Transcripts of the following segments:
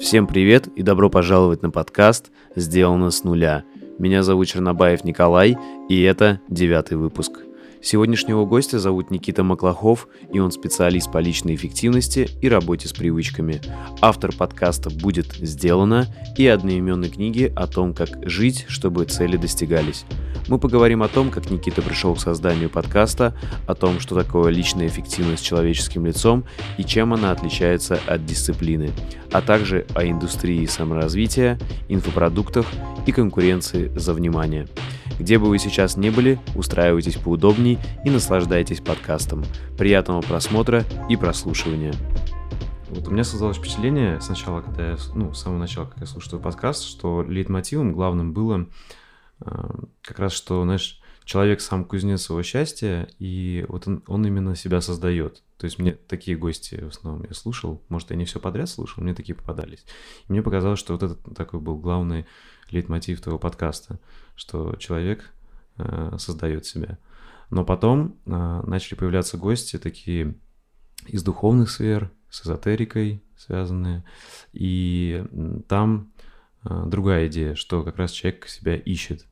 Всем привет и добро пожаловать на подкаст «Сделано с нуля». Меня зовут Чернобаев Николай, и это девятый выпуск. Сегодняшнего гостя зовут Никита Маклахов, и он специалист по личной эффективности и работе с привычками. Автор подкаста «Будет сделано» и одноименной книги о том, как жить, чтобы цели достигались. Мы поговорим о том, как Никита пришел к созданию подкаста, о том, что такое личная эффективность с человеческим лицом и чем она отличается от дисциплины, а также о индустрии саморазвития, инфопродуктах и конкуренции за внимание. Где бы вы сейчас не были, устраивайтесь поудобней и наслаждайтесь подкастом. Приятного просмотра и прослушивания. Вот у меня создалось впечатление сначала, когда я, ну, с самого начала, как я слушаю твой подкаст, что лейтмотивом главным было э, как раз, что, знаешь, человек сам кузнец своего счастья, и вот он, он именно себя создает. То есть мне такие гости в основном я слушал, может, я не все подряд слушал, мне такие попадались. И мне показалось, что вот этот такой был главный лейтмотив твоего подкаста, что человек э, создает себя. Но потом э, начали появляться гости такие из духовных сфер, с эзотерикой связанные, и там э, другая идея, что как раз человек себя ищет.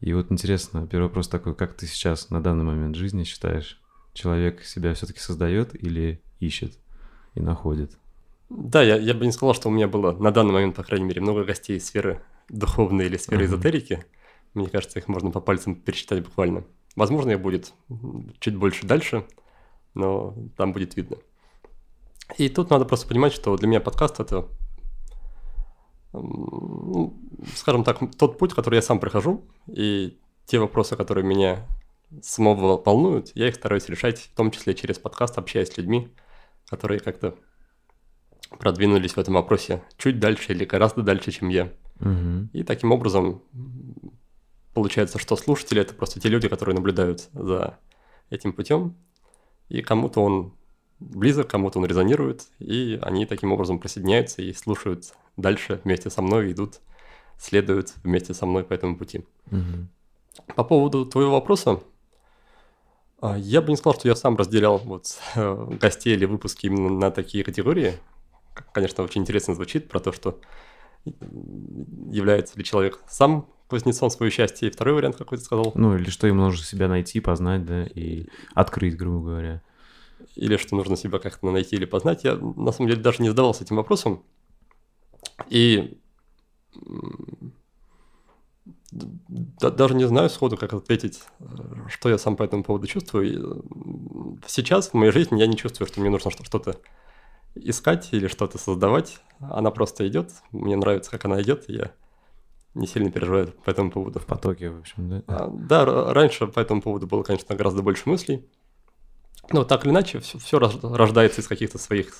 И вот интересно, первый вопрос такой, как ты сейчас на данный момент жизни считаешь, человек себя все-таки создает или ищет и находит? Да, я, я бы не сказал, что у меня было на данный момент, по крайней мере, много гостей из сферы духовной или сферы uh-huh. эзотерики. Мне кажется, их можно по пальцам пересчитать буквально. Возможно, их будет чуть больше дальше, но там будет видно. И тут надо просто понимать, что для меня подкаст это, ну, скажем так, тот путь, который я сам прохожу, и те вопросы, которые меня самого волнуют, я их стараюсь решать, в том числе через подкаст, общаясь с людьми, которые как-то продвинулись в этом вопросе чуть дальше или гораздо дальше, чем я. Угу. И таким образом получается, что слушатели это просто те люди, которые наблюдают за этим путем, и кому-то он близок, кому-то он резонирует, и они таким образом присоединяются и слушают дальше вместе со мной, идут, следуют вместе со мной по этому пути. Угу. По поводу твоего вопроса, а, я бы не сказал, что я сам разделял вот гостей или выпуски именно на такие категории. Конечно, очень интересно звучит про то, что является ли человек сам кузнецом свое счастье, и второй вариант, какой ты сказал. Ну, или что ему нужно себя найти, познать, да, и открыть, грубо говоря. Или что нужно себя как-то найти или познать. Я, на самом деле, даже не задавался этим вопросом. И даже не знаю сходу, как ответить, что я сам по этому поводу чувствую. Сейчас в моей жизни я не чувствую, что мне нужно что-то искать или что-то создавать. Она просто идет. Мне нравится, как она идет. Я не сильно переживаю по этому поводу. В потоке, в общем, да? А, да, раньше по этому поводу было, конечно, гораздо больше мыслей. Но так или иначе, все, все рождается из каких-то своих,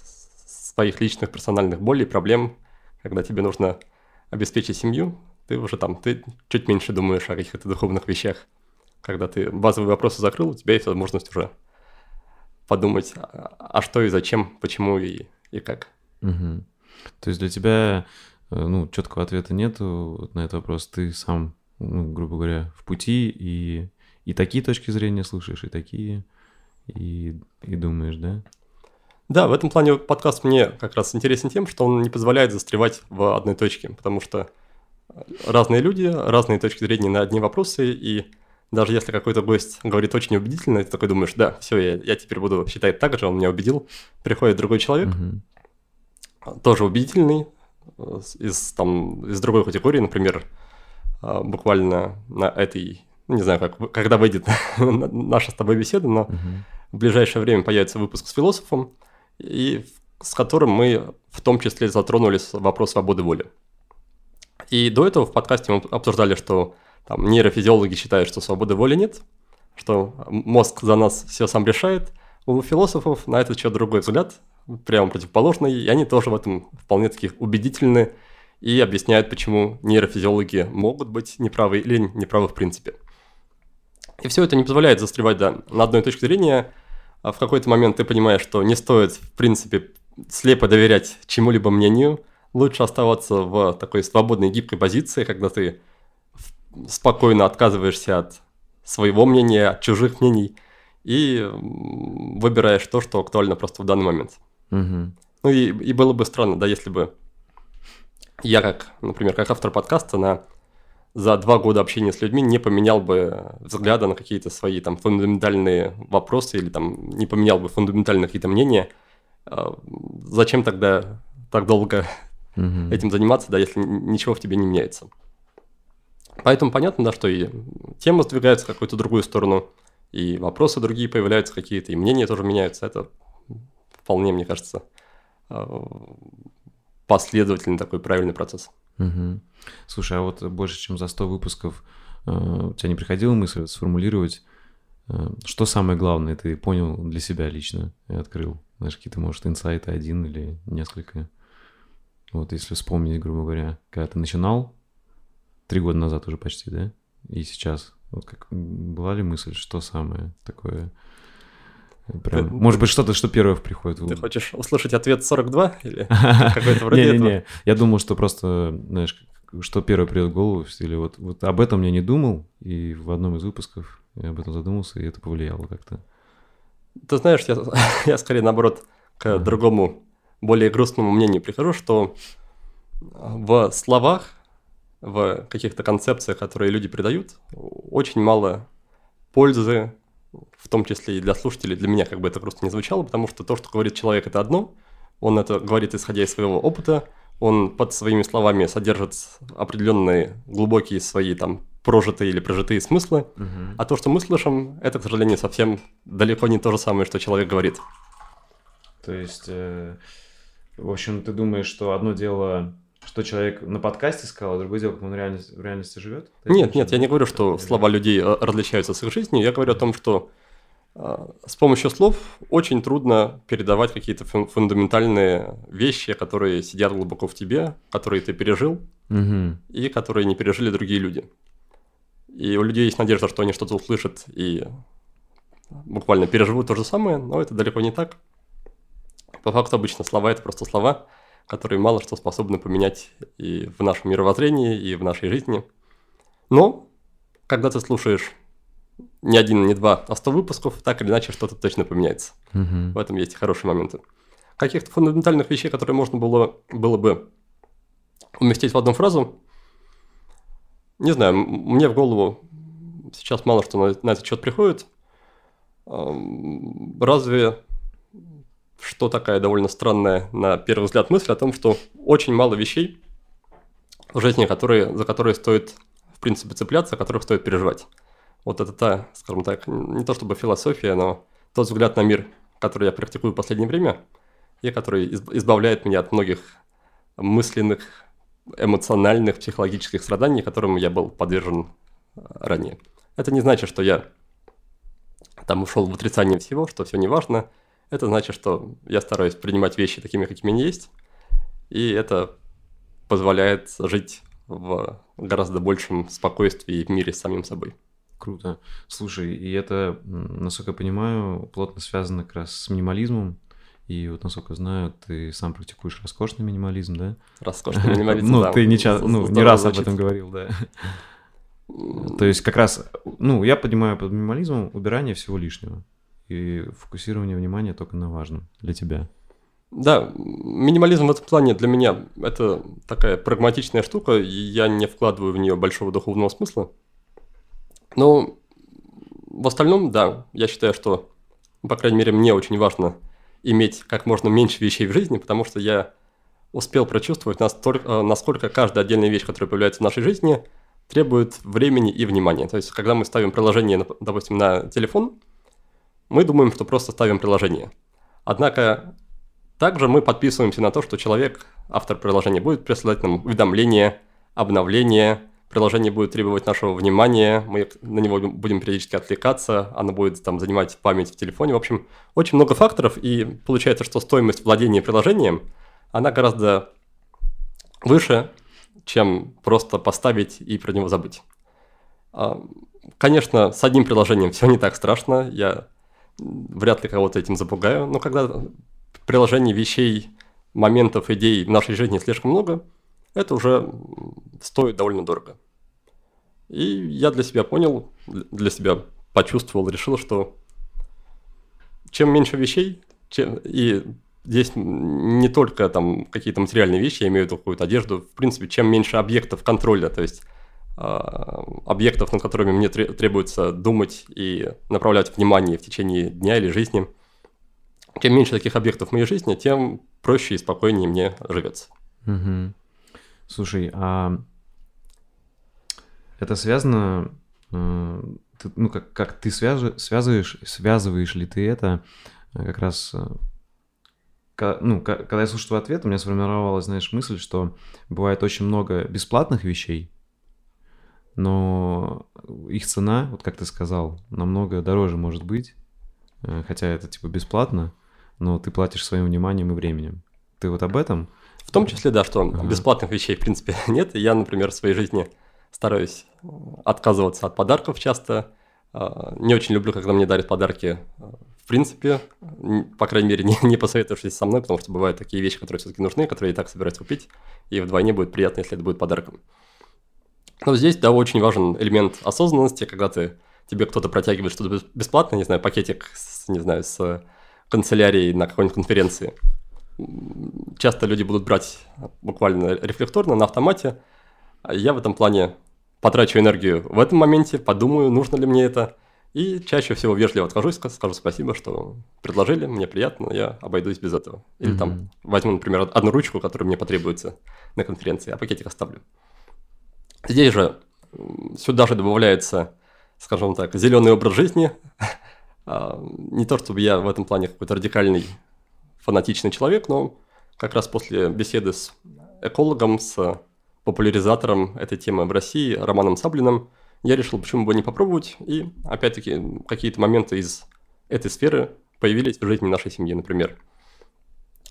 своих личных персональных болей, проблем. Когда тебе нужно обеспечить семью, ты уже там, ты чуть меньше думаешь о каких-то духовных вещах. Когда ты базовые вопросы закрыл, у тебя есть возможность уже подумать, а, а что и зачем, почему и, и как. Угу. То есть для тебя ну, четкого ответа нету на этот вопрос. Ты сам, ну, грубо говоря, в пути и, и такие точки зрения слушаешь, и такие, и, и думаешь, да? Да, в этом плане подкаст мне как раз интересен тем, что он не позволяет застревать в одной точке, потому что разные люди, разные точки зрения на одни вопросы, и даже если какой-то гость говорит очень убедительно, ты такой думаешь, да, все, я, я теперь буду считать так же, он меня убедил. Приходит другой человек, Угу. тоже убедительный, из, там, из другой категории, например, а, буквально на этой, не знаю, как, когда выйдет наша с тобой беседа, но Угу. в ближайшее время появится выпуск с философом, и с которым мы в том числе затронули вопрос свободы воли. И до этого в подкасте мы обсуждали, что там, нейрофизиологи считают, что свободы воли нет, что мозг за нас все сам решает. У философов на этот счет другой взгляд, прямо противоположный, и они тоже в этом вполне таких убедительны и объясняют, почему нейрофизиологи могут быть неправы или неправы в принципе. И все это не позволяет застревать да, на одной точке зрения. А в какой-то момент ты понимаешь, что не стоит, в принципе, слепо доверять чему-либо мнению. Лучше оставаться в такой свободной, гибкой позиции, когда ты спокойно отказываешься от своего мнения, от чужих мнений и выбираешь то, что актуально просто в данный момент. Угу. Ну и, и было бы странно, да, если бы я как, например, как автор подкаста на за два года общения с людьми не поменял бы взгляда на какие-то свои там фундаментальные вопросы или там не поменял бы фундаментальные какие-то мнения. А, зачем тогда так долго угу. этим заниматься, да, если ничего в тебе не меняется? Поэтому понятно, да, что и тема сдвигается в какую-то другую сторону, и вопросы другие появляются какие-то, и мнения тоже меняются. Это вполне, мне кажется, а, последовательный такой правильный процесс. Угу. Слушай, а вот больше, чем за 100 выпусков, э, у тебя не приходила мысль сформулировать, э, что самое главное ты понял для себя лично и открыл? Знаешь, какие-то, может, инсайты один или несколько? Вот если вспомнить, грубо говоря, когда ты начинал, три года назад уже почти, да? И сейчас, вот как была ли мысль, что самое такое Прям, ты, может быть, что-то, что первое приходит. Ты хочешь услышать ответ 42 или какой-то вроде этого? Не-не-не, я думал, что просто, знаешь, что первое придет в голову, стиле вот, вот об этом я не думал, и в одном из выпусков я об этом задумался, и это повлияло как-то. Ты знаешь, я, я скорее наоборот к uh-huh. другому, более грустному мнению прихожу, что в словах, в каких-то концепциях, которые люди придают, очень мало пользы, в том числе и для слушателей, для меня как бы это просто не звучало, потому что то, что говорит человек, это одно, он это говорит исходя из своего опыта, он под своими словами содержит определенные глубокие свои там прожитые или прожитые смыслы, угу. а то, что мы слышим, это, к сожалению, совсем далеко не то же самое, что человек говорит. То есть, э, в общем, ты думаешь, что одно дело что человек на подкасте сказал, а другое дело, как он реальности, в реальности живет? Нет, нет, я не говорю, что слова людей э, различаются с их жизнью. Я говорю о том, что э, с помощью слов очень трудно передавать какие-то фундаментальные вещи, которые сидят глубоко в тебе, которые ты пережил угу. и которые не пережили другие люди. И у людей есть надежда, что они что-то услышат и буквально переживут то же самое, но это далеко не так. По факту обычно слова – это просто слова – которые мало что способны поменять и в нашем мировоззрении, и в нашей жизни. Но, когда ты слушаешь не один, не два, а сто выпусков, так или иначе что-то точно поменяется. Угу. В этом есть хорошие моменты. Каких-то фундаментальных вещей, которые можно было, было бы уместить в одну фразу, не знаю, мне в голову сейчас мало что на, на этот счет приходит. Разве что такая довольно странная на первый взгляд мысль о том, что очень мало вещей в жизни, которые, за которые стоит, в принципе, цепляться, о которых стоит переживать. Вот это та, скажем так, не то чтобы философия, но тот взгляд на мир, который я практикую в последнее время, и который избавляет меня от многих мысленных, эмоциональных, психологических страданий, которым я был подвержен э, ранее. Это не значит, что я там ушел в отрицание всего, что все не важно, это значит, что я стараюсь принимать вещи такими, какими они есть, и это позволяет жить в гораздо большем спокойствии в мире с самим собой. Круто. Слушай, и это, насколько я понимаю, плотно связано как раз с минимализмом. И вот, насколько знаю, ты сам практикуешь роскошный минимализм, да? Роскошный минимализм, Ну, ты не, ну, не раз об этом говорил, да. То есть как раз, ну, я понимаю под минимализмом убирание всего лишнего и фокусирование внимания только на важном для тебя. Да, минимализм в этом плане для меня это такая прагматичная штука, и я не вкладываю в нее большого духовного смысла. Но в остальном, да, я считаю, что, по крайней мере, мне очень важно иметь как можно меньше вещей в жизни, потому что я успел прочувствовать, настолько, э, насколько каждая отдельная вещь, которая появляется в нашей жизни, требует времени и внимания. То есть, когда мы ставим приложение, допустим, на телефон – мы думаем, что просто ставим приложение. Однако также мы подписываемся на то, что человек, автор приложения, будет присылать нам уведомления, обновления, приложение будет требовать нашего внимания, мы на него будем периодически отвлекаться, оно будет там занимать память в телефоне. В общем, очень много факторов, и получается, что стоимость владения приложением, она гораздо выше, чем просто поставить и про него забыть. А, конечно, с одним приложением все не так страшно. Я вряд ли кого-то этим запугаю, но когда приложений, вещей, моментов, идей в нашей жизни слишком много, это уже стоит довольно дорого. И я для себя понял, для себя почувствовал, решил, что чем меньше вещей чем, и здесь не только там какие-то материальные вещи, я имею в виду какую-то одежду, в принципе, чем меньше объектов контроля, то есть объектов, над которыми мне требуется думать и направлять внимание в течение дня или жизни. Чем меньше таких объектов в моей жизни, тем проще и спокойнее мне живется. Угу. Слушай, а это связано, э, ну, как, как ты связываешь, связываешь ли ты это э, как раз э, ну, когда я слушаю твой ответ, у меня сформировалась, знаешь, мысль, что бывает очень много бесплатных вещей, но их цена, вот как ты сказал, намного дороже может быть, э, хотя это типа бесплатно, но ты платишь своим вниманием и временем. Ты вот об этом? В том числе, да, что ага. бесплатных вещей в принципе нет. Я, например, в своей жизни стараюсь отказываться от подарков часто. А, не очень люблю, когда мне дарят подарки в принципе, по крайней мере, не, не посоветовавшись со мной, потому что бывают такие вещи, которые все-таки нужны, которые я и так собираюсь купить, и вдвойне будет приятно, если это будет подарком. Но здесь, да, очень важен элемент осознанности, когда ты, тебе кто-то протягивает что-то бесплатно, не знаю, пакетик, с, не знаю, с канцелярией на какой-нибудь конференции. Часто люди будут брать буквально рефлекторно, на автомате. Я в этом плане потрачу энергию в этом моменте, подумаю, нужно ли мне это, и чаще всего вежливо откажусь, скажу спасибо, что предложили, мне приятно, я обойдусь без этого. Или mm-hmm. там возьму, например, одну ручку, которая мне потребуется на конференции, а пакетик оставлю. Здесь же сюда же добавляется, скажем так, зеленый образ жизни. А, не то, чтобы я в этом плане какой-то радикальный, фанатичный человек, но как раз после беседы с экологом, с популяризатором этой темы в России, Романом Саблиным, я решил, почему бы не попробовать. И, опять-таки, какие-то моменты из этой сферы появились в жизни нашей семьи, например.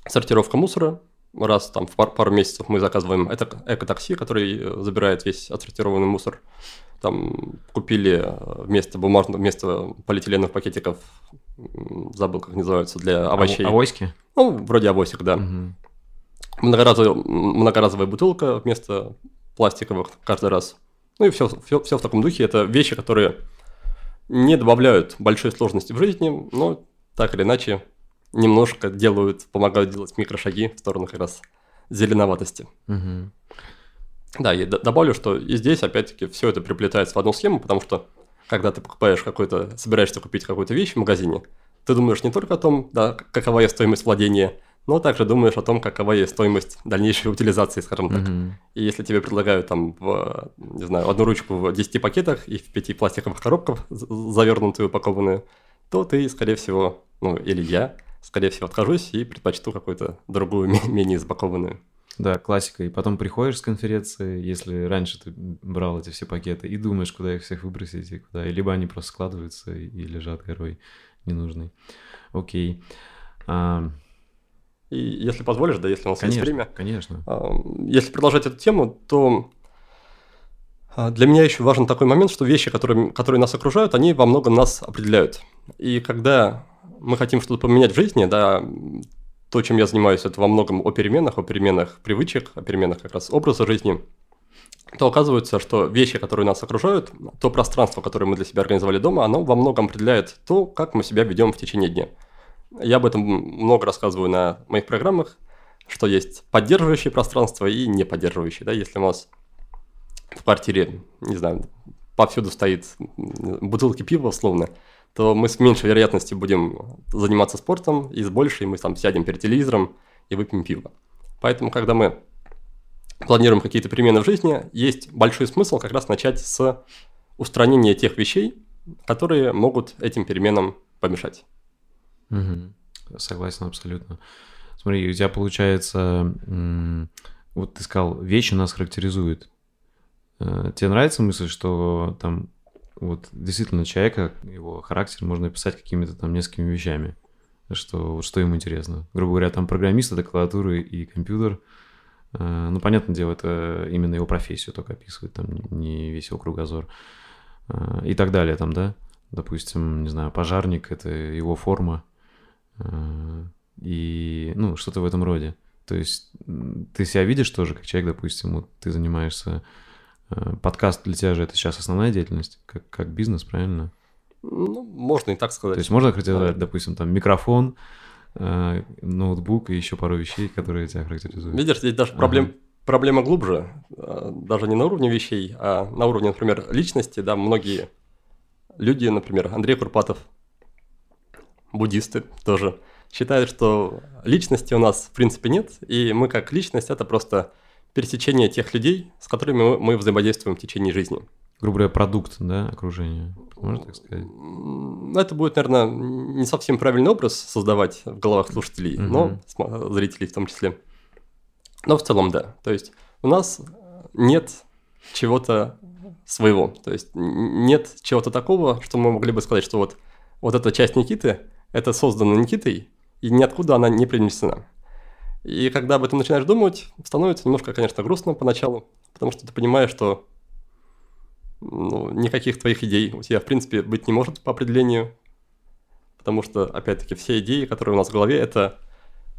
Сортировка мусора, раз там в пар, пару месяцев мы заказываем это эко-такси, который э, забирает весь отсортированный мусор. Там купили э, вместо бумажных, вместо полиэтиленовых пакетиков, забыл, как называются, для овощей. Авоськи? Ну, вроде авосик, да. Угу. Многоразовая, многоразовая бутылка вместо пластиковых каждый раз. Ну и все, все, все в таком духе. Это вещи, которые не добавляют большой сложности в жизни, но так или иначе немножко делают, помогают делать микрошаги в сторону как раз зеленоватости. Угу. Да, и добавлю, что и здесь, опять-таки, все это приплетается в одну схему, потому что когда ты покупаешь какой-то, собираешься купить какую-то вещь в магазине, ты думаешь не только о том, да, какова есть стоимость владения, но также думаешь о том, какова есть стоимость дальнейшей утилизации, скажем так. Mm-hmm. И если тебе предлагают там, в, не знаю, одну ручку в 10 пакетах и в 5 пластиковых коробках, завернутую, упакованную, то ты, скорее всего, ну, или я, скорее всего, откажусь и предпочту какую-то другую, менее запакованную. Да, классика. И потом приходишь с конференции, если раньше ты брал эти все пакеты, и думаешь, куда их всех выбросить, и куда. И либо они просто складываются и лежат горой ненужный. Окей. А... И если позволишь, да, если у нас конечно, есть время. Конечно. А, если продолжать эту тему, то а, для меня еще важен такой момент, что вещи, которые, которые нас окружают, они во многом нас определяют. И когда мы хотим что-то поменять в жизни, да, то, чем я занимаюсь, это во многом о переменах, о переменах привычек, о переменах как раз образа жизни, то оказывается, что вещи, которые нас окружают, то пространство, которое мы для себя организовали дома, оно во многом определяет то, как мы себя ведем в течение дня. Я об этом много рассказываю на моих программах, что есть поддерживающее пространство и неподдерживающее. Да? Если у нас в квартире, не знаю, повсюду стоит бутылки пива, условно, то мы с меньшей вероятностью будем заниматься спортом, и с большей мы там сядем перед телевизором и выпьем пиво. Поэтому, когда мы планируем какие-то перемены в жизни, есть большой смысл как раз начать с устранения тех вещей, которые могут этим переменам помешать. Угу. Согласен абсолютно. Смотри, у тебя получается, вот ты сказал, вещи нас характеризуют. Э, тебе нравится мысль, что там вот действительно человека, его характер можно описать какими-то там несколькими вещами, что, что ему интересно. Грубо говоря, там программист, это клавиатура и компьютер. Э, ну, понятное дело, это именно его профессию только описывает, там не весь его кругозор. Э, и так далее там, да? Допустим, не знаю, пожарник – это его форма. Э, и, ну, что-то в этом роде. То есть ты себя видишь тоже, как человек, допустим, вот ты занимаешься подкаст для тебя же это сейчас основная деятельность, как, как бизнес, правильно? Ну, можно и так сказать. То есть можно характеризовать, допустим, там микрофон, э, ноутбук и еще пару вещей, которые тебя характеризуют. Видишь, здесь даже проблем, проблема глубже, э, даже не на уровне вещей, а на уровне, например, личности, да, многие люди, например, Андрей Курпатов, буддисты тоже, считают, что личности у нас в принципе нет, и мы как личность это просто пересечение тех людей, с которыми мы, мы взаимодействуем в течение жизни. Грубо говоря, продукт, да, окружения, можно так сказать? Это будет, наверное, не совсем правильный образ создавать в головах слушателей, Мгм. но зрителей в том числе. Но в целом, да. То есть у нас нет чего-то своего. То есть нет чего-то такого, что мы могли бы сказать, что вот, вот эта часть Никиты, это создано Никитой, и ниоткуда она не принесена. И когда об этом начинаешь думать, становится немножко, конечно, грустно поначалу, потому что ты понимаешь, что ну, никаких твоих идей у тебя, в принципе, быть не может по определению, потому что, опять-таки, все идеи, которые у нас в голове, это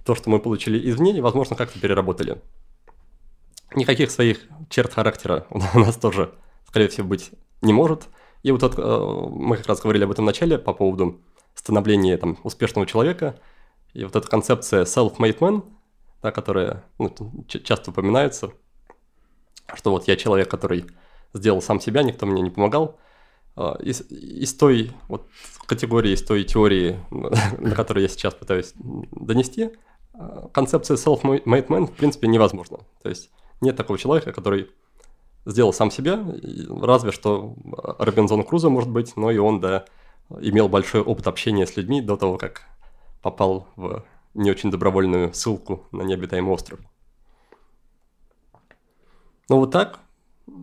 то, что мы получили извне и, возможно, как-то переработали. Никаких своих черт характера у нас тоже, скорее всего, быть не может. И вот тут, э, мы как раз говорили об этом в начале по поводу становления там, успешного человека. И вот эта концепция self-made man, да, которая ну, часто упоминается, что вот я человек, который сделал сам себя, никто мне не помогал. А, Из, из той вот категории, из той теории, на которую я сейчас пытаюсь донести, а, концепция self-made man в принципе невозможна. То есть нет такого человека, который сделал сам себя, разве что Робинзон Крузо, может быть, но и он, да, имел большой опыт общения с людьми до того, как попал в не очень добровольную ссылку на необитаемый остров. Ну вот так,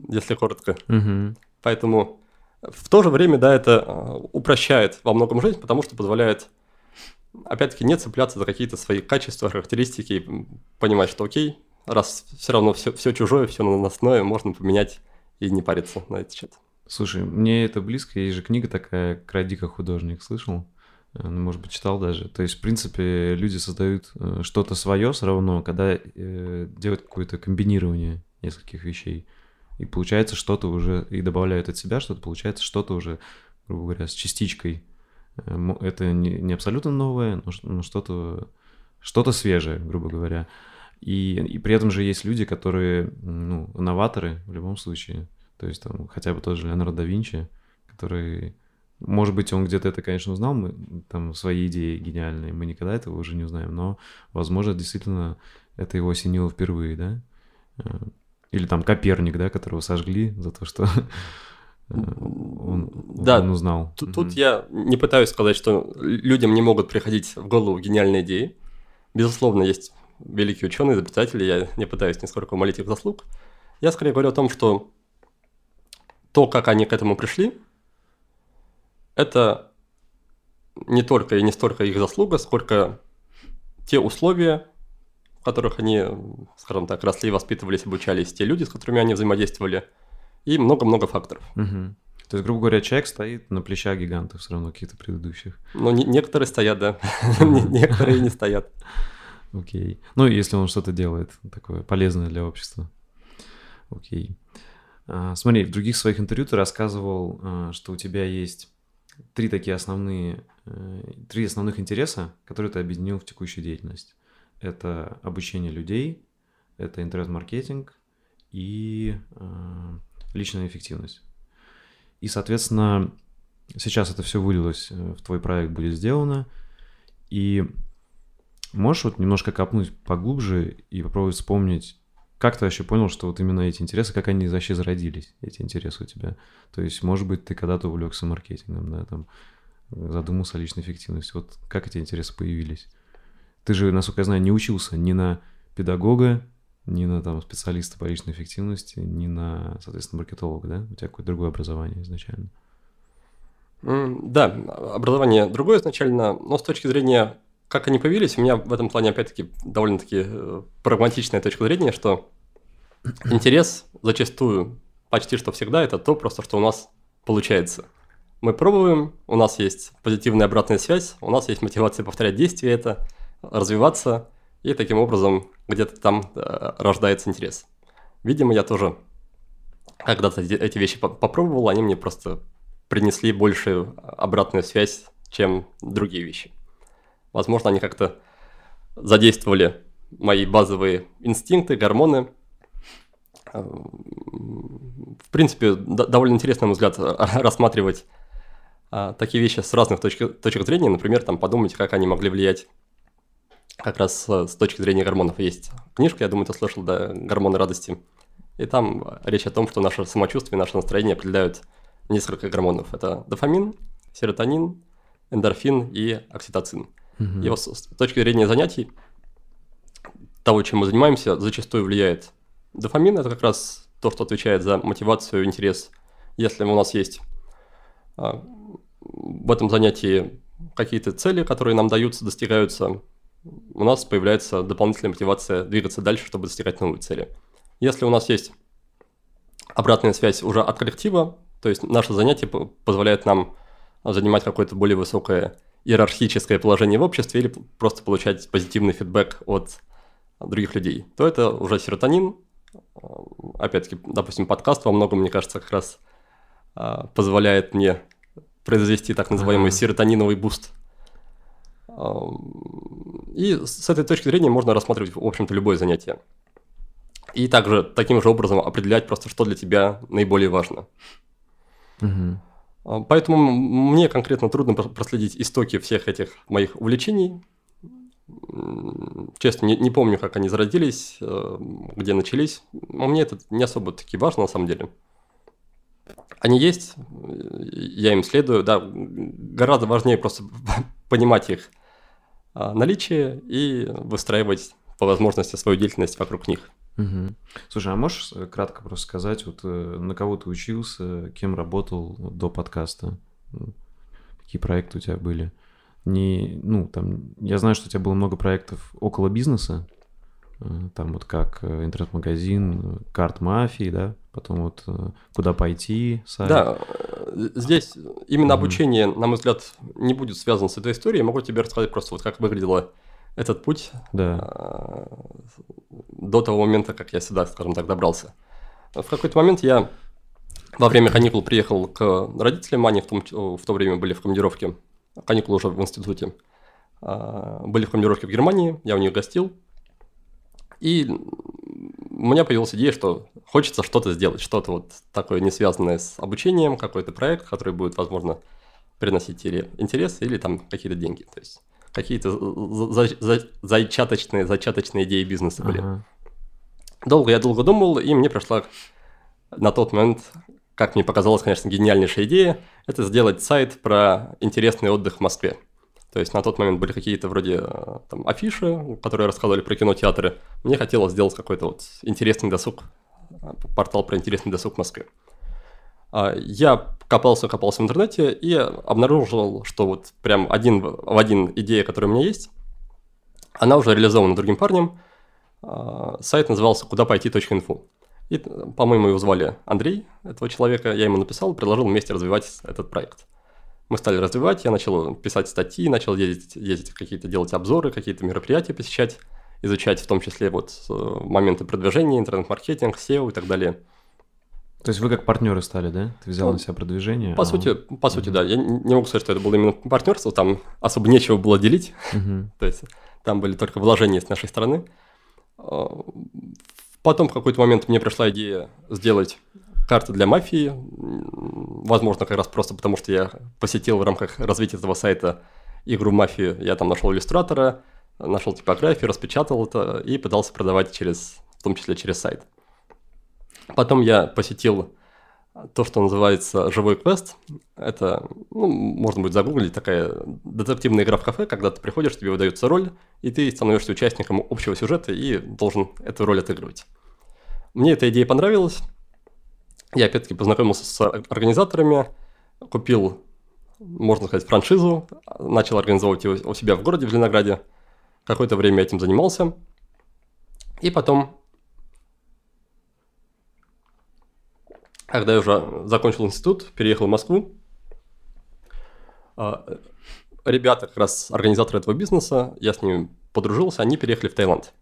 если коротко. Мгм. Поэтому в то же время, да, это э, упрощает во многом жизнь, потому что позволяет, опять-таки, не цепляться за какие-то свои качества, характеристики, понимать, что окей, раз все равно все, все чужое, все наносное, можно поменять и не париться на этот счет. Слушай, мне это близко, есть же книга такая «Кради как художник», слышал? Э, ну, Может быть, читал даже. То есть, в принципе, люди создают э, что-то свое все равно, когда э, делают какое-то комбинирование нескольких вещей. И получается что-то уже, и добавляют от себя что-то, получается что-то уже, грубо говоря, с частичкой. Это не, не абсолютно новое, но, что-то что свежее, грубо говоря. И, и при этом же есть люди, которые, ну, новаторы в любом случае. То есть там хотя бы тот же Леонардо да Винчи, который, может быть, он где-то это, конечно, узнал, мы там свои идеи гениальные, мы никогда этого уже не узнаем, но, возможно, действительно это его осенило впервые, да? Э, Или там Коперник, да, которого сожгли за то, что э, он, Да, он узнал. Тут, тут я не пытаюсь сказать, что людям не могут приходить в голову гениальные идеи. Безусловно, есть великие ученые, изобретатели, я не пытаюсь нисколько умолить их заслуг. Я скорее говорю о том, что то, как они к этому пришли, это не только и не столько их заслуга, сколько те условия, в которых они, скажем так, росли, воспитывались, обучались, те люди, с которыми они взаимодействовали, и много-много факторов. Мгм. То есть, грубо говоря, человек стоит на плечах гигантов все равно каких-то предыдущих. Но не- некоторые стоят, да, Не- некоторые не стоят. Окей. Ну, если он что-то делает такое полезное для общества. Окей. А, смотри, в других своих интервью ты рассказывал, а, что у тебя есть три такие основные, э, три основных интереса, которые ты объединил в текущую деятельность. Это обучение людей, это интернет-маркетинг и а, личная эффективность. И, соответственно, сейчас это все вылилось э, в твой проект, будет сделано. И Можешь вот немножко копнуть поглубже и попробовать вспомнить, как ты вообще понял, что вот именно эти интересы, как они вообще зародились, эти интересы у тебя? То есть, может быть, ты когда-то увлекся маркетингом, да, там, задумался о личной эффективности. Вот как эти интересы появились? Ты же, насколько я знаю, не учился ни на педагога, ни на там специалиста по личной эффективности, ни на, соответственно, маркетолога, да? У тебя какое-то другое образование изначально. Да, образование другое изначально, но с точки зрения, как они появились, у меня в этом плане, опять-таки, довольно-таки э, прагматичная точка зрения, что интерес зачастую, почти что всегда, это то просто, что у нас получается. Мы пробуем, у нас есть позитивная обратная связь, у нас есть мотивация повторять действия это, развиваться, и таким образом где-то там э, рождается интерес. Видимо, я тоже когда-то эти- вещи по- попробовал, они мне просто принесли большую обратную связь, чем другие вещи. Возможно, они как-то задействовали мои базовые инстинкты, гормоны. В принципе, довольно интересно, на мой взгляд, рассматривать а, такие вещи с разных точек, точек зрения. Например, там подумать, как они могли влиять как раз с точки зрения гормонов. Есть книжка, я думаю, ты слышал, да, «Гормоны радости». И там речь о том, что наше самочувствие, наше настроение определяют несколько гормонов. Это дофамин, серотонин, эндорфин и окситоцин. Угу. И вот с точки зрения занятий, того, чем мы занимаемся, зачастую влияет дофамин. Это как раз то, что отвечает за мотивацию, интерес. Если у нас есть а, в этом занятии какие-то цели, которые нам даются, достигаются, у нас появляется дополнительная мотивация двигаться дальше, чтобы достигать новые цели. Если у нас есть обратная связь уже от коллектива, то есть наше занятие позволяет нам занимать какое-то более высокое иерархическое положение в обществе или просто получать позитивный фидбэк от других людей, то это уже серотонин. Опять-таки, допустим, подкаст во многом, мне кажется, как раз а, позволяет мне произвести так называемый ага. серотониновый буст. И с этой точки зрения можно рассматривать, в общем-то, любое занятие. И также таким же образом определять просто, что для тебя наиболее важно. Угу. Поэтому мне конкретно трудно проследить истоки всех этих моих увлечений. Честно, не, не помню, как они зародились, э, где начались. Но мне это не особо таки важно на самом деле. Они есть, я им следую, да, гораздо важнее просто понимать их а, наличие и выстраивать по возможности свою деятельность вокруг них. Угу. Слушай, а можешь э, кратко просто сказать, вот э, на кого ты учился, кем работал до подкаста? Какие проекты у тебя были? Не, ну, там, я знаю, что у тебя было много проектов около бизнеса, э, там вот как интернет-магазин, карт мафии, да, потом вот куда пойти, сайт. Да, здесь именно обучение, на мой взгляд, не будет связано с этой историей. Я могу тебе рассказать просто вот как выглядело этот путь да. А, до того момента, как я сюда, скажем так, добрался. В какой-то момент я во время каникул приехал к родителям, они в, том, в то время были в командировке, каникулы уже в институте, а, были в командировке в Германии, я у них гостил, и у меня появилась идея, что хочется что-то сделать, что-то вот такое не связанное с обучением, какой-то проект, который будет, возможно, приносить или интерес, или там какие-то деньги. То есть какие-то за, за, зачаточные, зачаточные идеи бизнеса были. Ага. Долго я долго думал, и мне пришла на тот момент, как мне показалось, конечно, гениальнейшая идея, это сделать сайт про интересный отдых в Москве. То есть на тот момент были какие-то вроде э, там афиши, которые рассказывали про кинотеатры. Мне хотелось сделать какой-то вот интересный досуг, портал про интересный досуг в Москве. А, я копался, копался в интернете и обнаружил, что вот прям один в один идея, которая у меня есть, она уже реализована другим парнем. А, сайт назывался куда пойти.инфу. И, по-моему, его звали Андрей, этого человека. Я ему написал, предложил вместе развивать этот проект. Мы стали развивать, я начал писать статьи, начал ездить, ездить какие-то делать обзоры, какие-то мероприятия посещать, изучать в том числе вот э, моменты продвижения, интернет-маркетинг, SEO и так далее. То есть вы как партнеры стали, да? Ты взял ну, на себя продвижение? По а сути, по сути, да. Я не могу сказать, что это было именно партнерство, там особо нечего было делить. То есть там были только вложения с нашей стороны. А, потом в какой-то момент мне пришла идея сделать карты для мафии. Возможно, как раз просто потому, что я посетил в рамках развития этого сайта игру мафию. Я там нашел иллюстратора, нашел типографию, распечатал это и пытался продавать через, в том числе через сайт. Потом я посетил то, что называется «Живой квест». Это, ну, можно будет загуглить, такая детективная игра в кафе, когда ты приходишь, тебе выдается роль, и ты становишься участником общего сюжета и должен эту роль отыгрывать. Мне эта идея понравилась. Я опять-таки познакомился с организаторами, купил, можно сказать, франшизу, начал организовывать его у себя в городе, в Ленограде. Какое-то время этим занимался. И потом когда я уже закончил институт, переехал в Москву, а, ребята, как раз организаторы этого бизнеса, я с ними подружился, они переехали в Таиланд.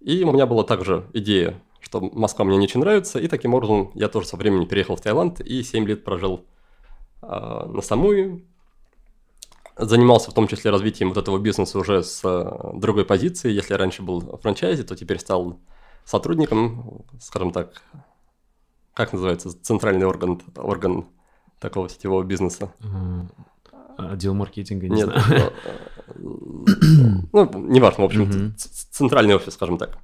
И у меня была также идея, что Москва мне не очень нравится, и таким образом я тоже со временем переехал в Таиланд и 7 лет прожил э, на Самуи. занимался в том числе развитием вот этого бизнеса уже с э, другой позиции. Если я раньше был в франчайзе, то теперь стал сотрудником, скажем так, как называется, центральный орган, орган такого сетевого бизнеса. Отдел маркетинга, не Нет, знаю. э, ну, неважно, в общем, ц- центральный офис, скажем так.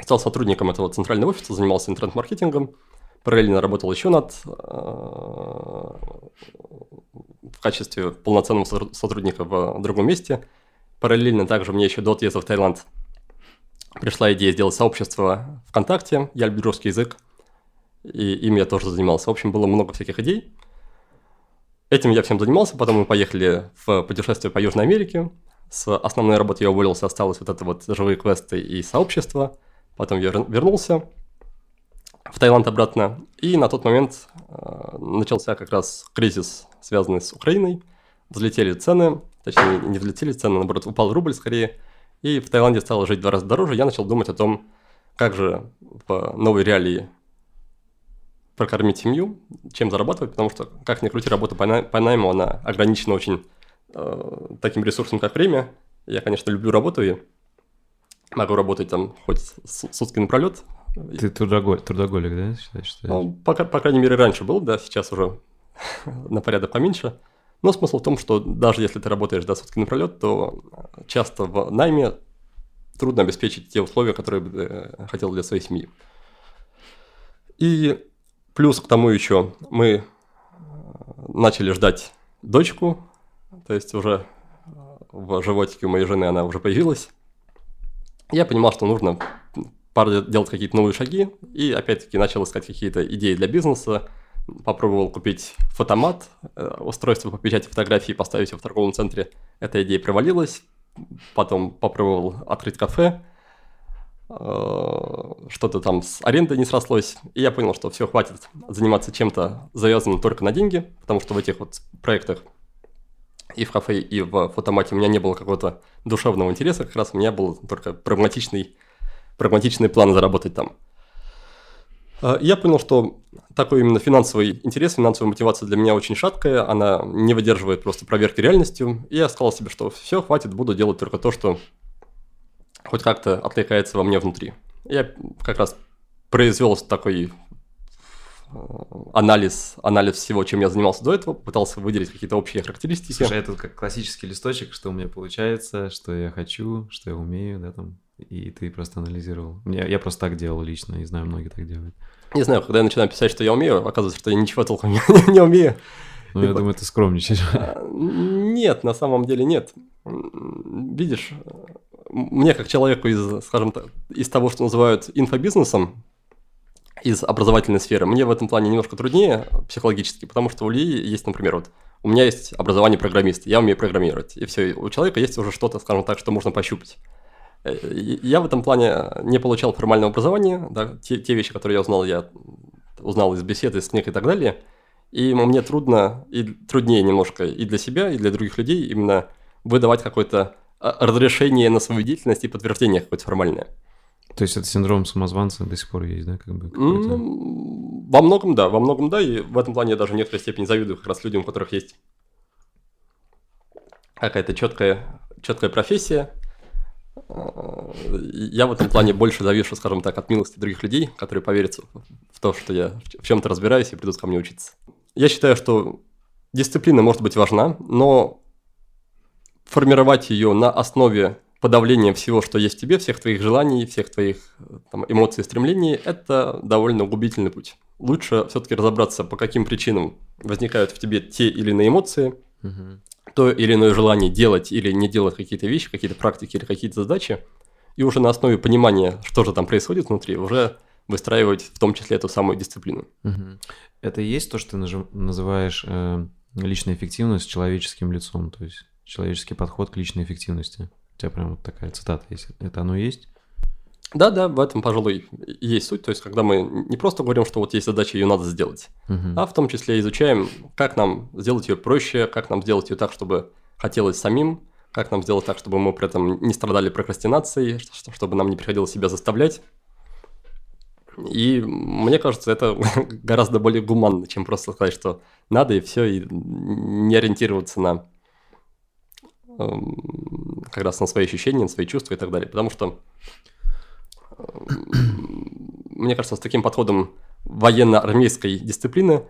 Стал сотрудником этого центрального офиса, занимался интернет-маркетингом, параллельно работал еще над э, в качестве полноценного сотруд- сотрудника в другом месте. Параллельно также мне еще до отъезда в Таиланд пришла идея сделать сообщество ВКонтакте, я люблю русский язык, и им я тоже занимался. В общем, было много всяких идей. Этим я всем занимался, потом мы поехали в путешествие по Южной Америке. С основной работы я уволился, осталось вот это вот живые квесты и сообщество. Потом я вер- вернулся в Таиланд обратно. И на тот момент э, начался как раз кризис, связанный с Украиной. Взлетели цены, точнее не взлетели цены, наоборот, упал рубль скорее. И в Таиланде стало жить в два раза дороже. Я начал думать о том, как же в новой реалии прокормить семью, чем зарабатывать, потому что, как ни крути, работа по, най- по найму, она ограничена очень э, таким ресурсом, как время. Я, конечно, люблю работу и могу работать там хоть сутки напролет. Ты трудоголик, трудоголик, да, считаешь? считаешь? Ну, по, по крайней мере, раньше был, да, сейчас уже на порядок поменьше. Но смысл в том, что даже если ты работаешь до сутки напролет, то часто в найме трудно обеспечить те условия, которые бы ты хотел для своей семьи. И плюс к тому еще мы э, начали ждать дочку, то есть уже э, в животике у моей жены она уже появилась. Я понимал, что нужно пора делать какие-то новые шаги, и опять-таки начал искать какие-то идеи для бизнеса, попробовал купить фотомат, э, устройство по печати фотографий, поставить его в торговом центре. Эта идея провалилась. Потом попробовал открыть кафе, что-то там с арендой не срослось. И я понял, что все, хватит заниматься чем-то завязанным только на деньги, потому что в этих вот проектах и в кафе, и в фотомате у меня не было какого-то душевного интереса, как раз у меня был только прагматичный, прагматичный план заработать там. Э, Я понял, что такой именно финансовый интерес, финансовая мотивация для меня очень шаткая, она не выдерживает просто проверки реальностью. И я сказал себе, что все, хватит, буду делать только то, что хоть как-то откликается во мне внутри. Я как раз произвел такой э, анализ, анализ всего, чем я занимался до этого, пытался выделить какие-то общие характеристики. Слушай, это как классический листочек, что у меня получается, что я хочу, что я умею, да, там, и ты просто анализировал. Я, я просто так делал лично, и знаю, многие так делают. Не знаю, когда я начинаю писать, что я умею, оказывается, что я ничего толком не, не умею. Ну, я Либо- думаю, ты скромничаешь. А, Нет, на самом деле нет. Видишь, мне как человеку из, скажем так, из того, что называют инфобизнесом, из образовательной сферы, мне в этом плане немножко труднее психологически, потому что у Ильи есть, например, вот у меня есть образование программиста, я умею программировать, и все, у человека есть уже что-то, скажем так, что можно пощупать. Э, Я в этом плане не получал формального образования, да, те, те вещи, которые я узнал, я узнал из бесед, из книг и так далее. И мне трудно, и труднее немножко и для себя, и для других людей именно выдавать какое-то а, разрешение на свою деятельность и подтверждение какое-то формальное. То есть это синдром самозванца до сих пор есть, да, как бы? Во многом да, во многом да, и в этом плане я даже в некоторой степени завидую как раз людям, у которых есть какая-то четкая, четкая профессия. А, и Я в этом плане больше завишу, скажем так, от милости других людей, которые поверят в то, что я в чем-то разбираюсь и придут ко мне учиться. Я считаю, что дисциплина может быть важна, но формировать ее на основе подавления всего, что есть в тебе, всех твоих желаний, всех твоих там, эмоций и стремлений, это довольно губительный путь. Лучше все-таки разобраться, по каким причинам возникают в тебе те или иные эмоции, Мгм. то или иное желание делать или не делать какие-то вещи, какие-то практики или какие-то задачи, и уже на основе понимания, что же там происходит внутри, уже выстраивать в том числе эту самую дисциплину. Мгм. Это и есть то, что ты называешь э, личной эффективностью человеческим лицом, то есть человеческий подход к личной эффективности. У тебя прям вот такая цитата есть. Это оно есть? Да-да, в этом, пожалуй, есть суть. То есть, когда мы не просто говорим, что вот есть задача, ее надо сделать, Мгм. а в том числе изучаем, как нам сделать ее проще, как нам сделать ее так, чтобы хотелось самим, как нам сделать так, чтобы мы при этом не страдали прокрастинацией, чтобы нам не приходилось себя заставлять. И мне кажется, это гораздо более гуманно, чем просто сказать, что надо и все, и не ориентироваться на как раз на свои ощущения, на свои чувства и так далее. Потому что, эм, мне кажется, с таким подходом военно-армейской дисциплины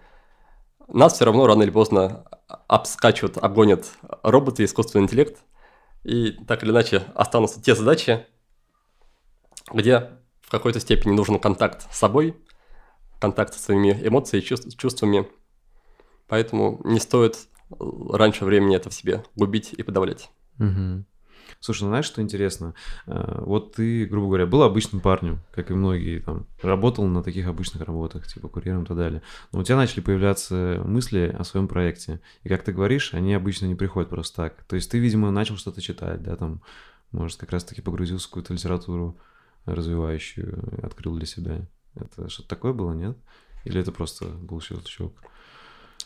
нас все равно рано или поздно обскачут, обгонят роботы, искусственный интеллект, и так или иначе останутся те задачи, где в какой-то степени нужен контакт с собой, контакт со своими эмоциями, чувств, чувствами. Поэтому не стоит раньше времени это в себе губить и подавлять. Угу. Слушай, ну знаешь, что интересно? Э, вот ты, грубо говоря, был обычным парнем, как и многие там, работал на таких обычных работах, типа курьером и так далее. Но у тебя начали появляться мысли о своем проекте. И как ты говоришь, они обычно не приходят просто так. То есть ты, видимо, начал что-то читать, да, там, может, как раз-таки погрузился в какую-то литературу развивающую, открыл для себя. Это что-то такое было, нет? Или это просто был щелчок?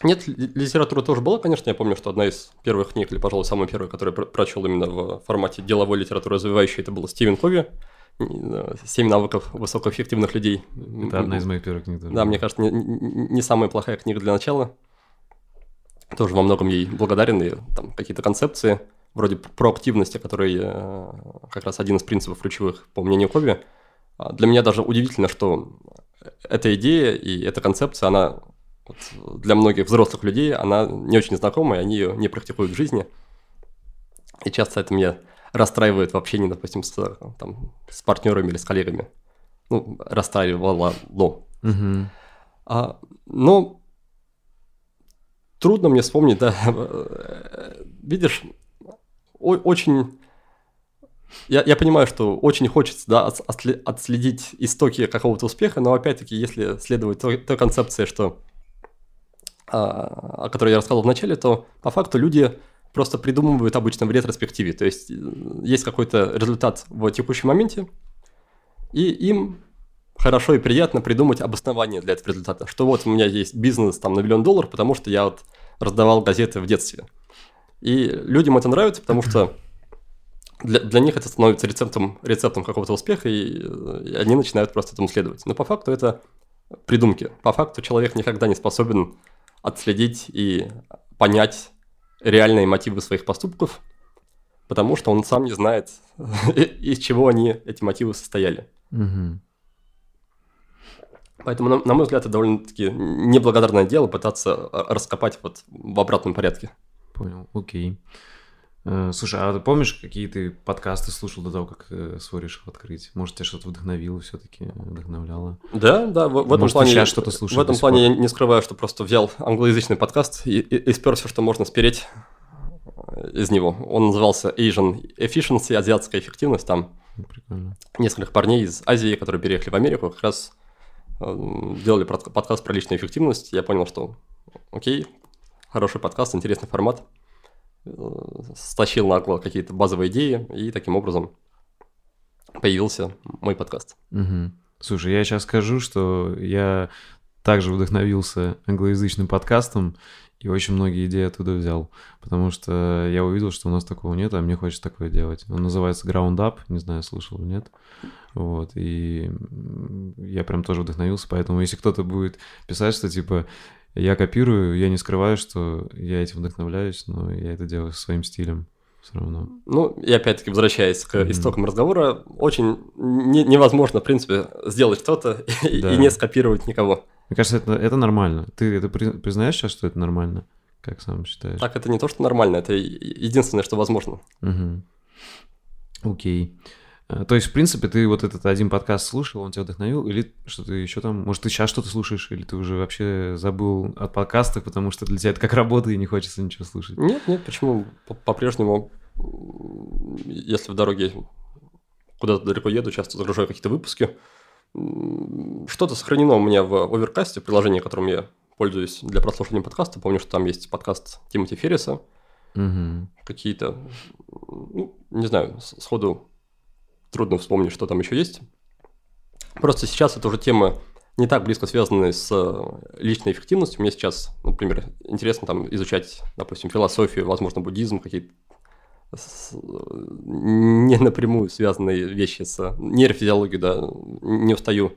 Нет, литература тоже была, конечно. Я помню, что одна из первых книг, или, пожалуй, самая первая, которую я прочел именно в формате деловой литературы развивающей, это был Стивен Кови «Семь навыков высокоэффективных людей». Это одна из моих первых книг. Тоже. Да, мне кажется, не, не самая плохая книга для начала. Тоже во многом ей благодарен, и там какие-то концепции, вроде проактивности, который э, как раз один из принципов ключевых, по мнению Кови. А для меня даже удивительно, что эта идея и эта концепция, она вот для многих взрослых людей она не очень знакомая, они ее не практикуют в жизни. И часто это меня расстраивает в общении, допустим, с, там, с партнерами или с коллегами. Ну, расстраивало. Угу. А, но трудно мне вспомнить, да. Видишь, очень... Я, я понимаю, что очень хочется да, отследить истоки какого-то успеха, но опять-таки, если следовать той, той концепции, что о которой я рассказал в начале, то по факту люди просто придумывают обычно в ретроспективе. То есть есть какой-то результат в текущем моменте, и им хорошо и приятно придумать обоснование для этого результата. Что вот у меня есть бизнес там на миллион долларов, потому что я вот раздавал газеты в детстве. И людям это нравится, потому что для, для них это становится рецептом, рецептом какого-то успеха, и, и они начинают просто этому следовать. Но по факту это придумки. По факту человек никогда не способен отследить и понять реальные мотивы своих поступков, потому что он сам не знает, из чего они, эти мотивы состояли. Угу. Поэтому, на, на мой взгляд, это довольно-таки неблагодарное дело пытаться раскопать вот в обратном порядке. Понял, окей. Э, слушай, а ты помнишь, какие ты подкасты слушал до того, как э, свой решил открыть? Может, тебя что-то вдохновило все-таки, вдохновляло? Да, да, в, в этом Может, плане... сейчас что-то слушаешь В этом плане я не скрываю, что просто взял англоязычный подкаст и, и, и спер все, что можно спереть из него. Он назывался Asian Efficiency, азиатская эффективность. Там Прикольно. нескольких парней из Азии, которые переехали в Америку, как раз э, делали подкаст про личную эффективность. Я понял, что окей, хороший подкаст, интересный формат – стащил нагло какие-то базовые идеи, и таким образом появился мой подкаст. Угу. Слушай, я сейчас скажу, что я также вдохновился англоязычным подкастом и очень многие идеи оттуда взял, потому что я увидел, что у нас такого нет, а мне хочется такое делать. Он называется Ground Up, не знаю, слышал или нет. Вот, и я прям тоже вдохновился, поэтому если кто-то будет писать, что типа я копирую, я не скрываю, что я этим вдохновляюсь, но я это делаю своим стилем все равно. Ну, и опять-таки, возвращаясь к mm-hmm. истокам разговора, очень не- невозможно, в принципе, сделать что-то и, да. и не скопировать никого. Мне кажется, это, это нормально. Ты это признаешь сейчас, что это нормально? Как сам считаешь? Так, это не то, что нормально, это единственное, что возможно. Угу. Окей. Э, то есть, в принципе, ты вот этот один подкаст слушал, он тебя вдохновил, или что-то еще там, может, ты сейчас что-то слушаешь, или ты уже вообще забыл от подкастов, потому что для тебя это как работа и не хочется ничего слушать? Нет, нет, почему? По-прежнему, если в дороге куда-то далеко еду, часто загружаю какие-то выпуски, что-то сохранено у меня в Оверкасте, приложении, которым я пользуюсь для прослушивания подкаста. Помню, что там есть подкаст Тимоти Ферриса, угу. какие-то, ну, не знаю, сходу трудно вспомнить, что там еще есть. Просто сейчас это уже тема не так близко связанные с э, личной эффективностью. Мне сейчас, например, интересно там изучать, допустим, философию, возможно, буддизм, какие-то не напрямую связанные вещи с нейрофизиологией, да, не устаю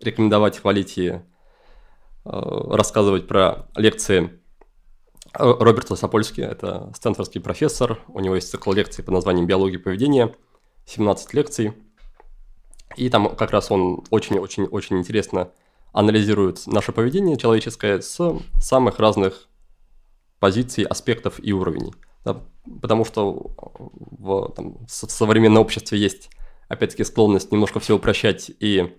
рекомендовать, хвалить и э, рассказывать про лекции Роберт Лосопольский, это стэнфордский профессор, у него есть цикл лекций под названием «Биология поведения», 17 лекций, и там как раз он очень-очень-очень интересно анализирует наше поведение человеческое с самых разных позиций, аспектов и уровней. Да, потому что в, там, в современном обществе есть, опять-таки, склонность немножко все упрощать и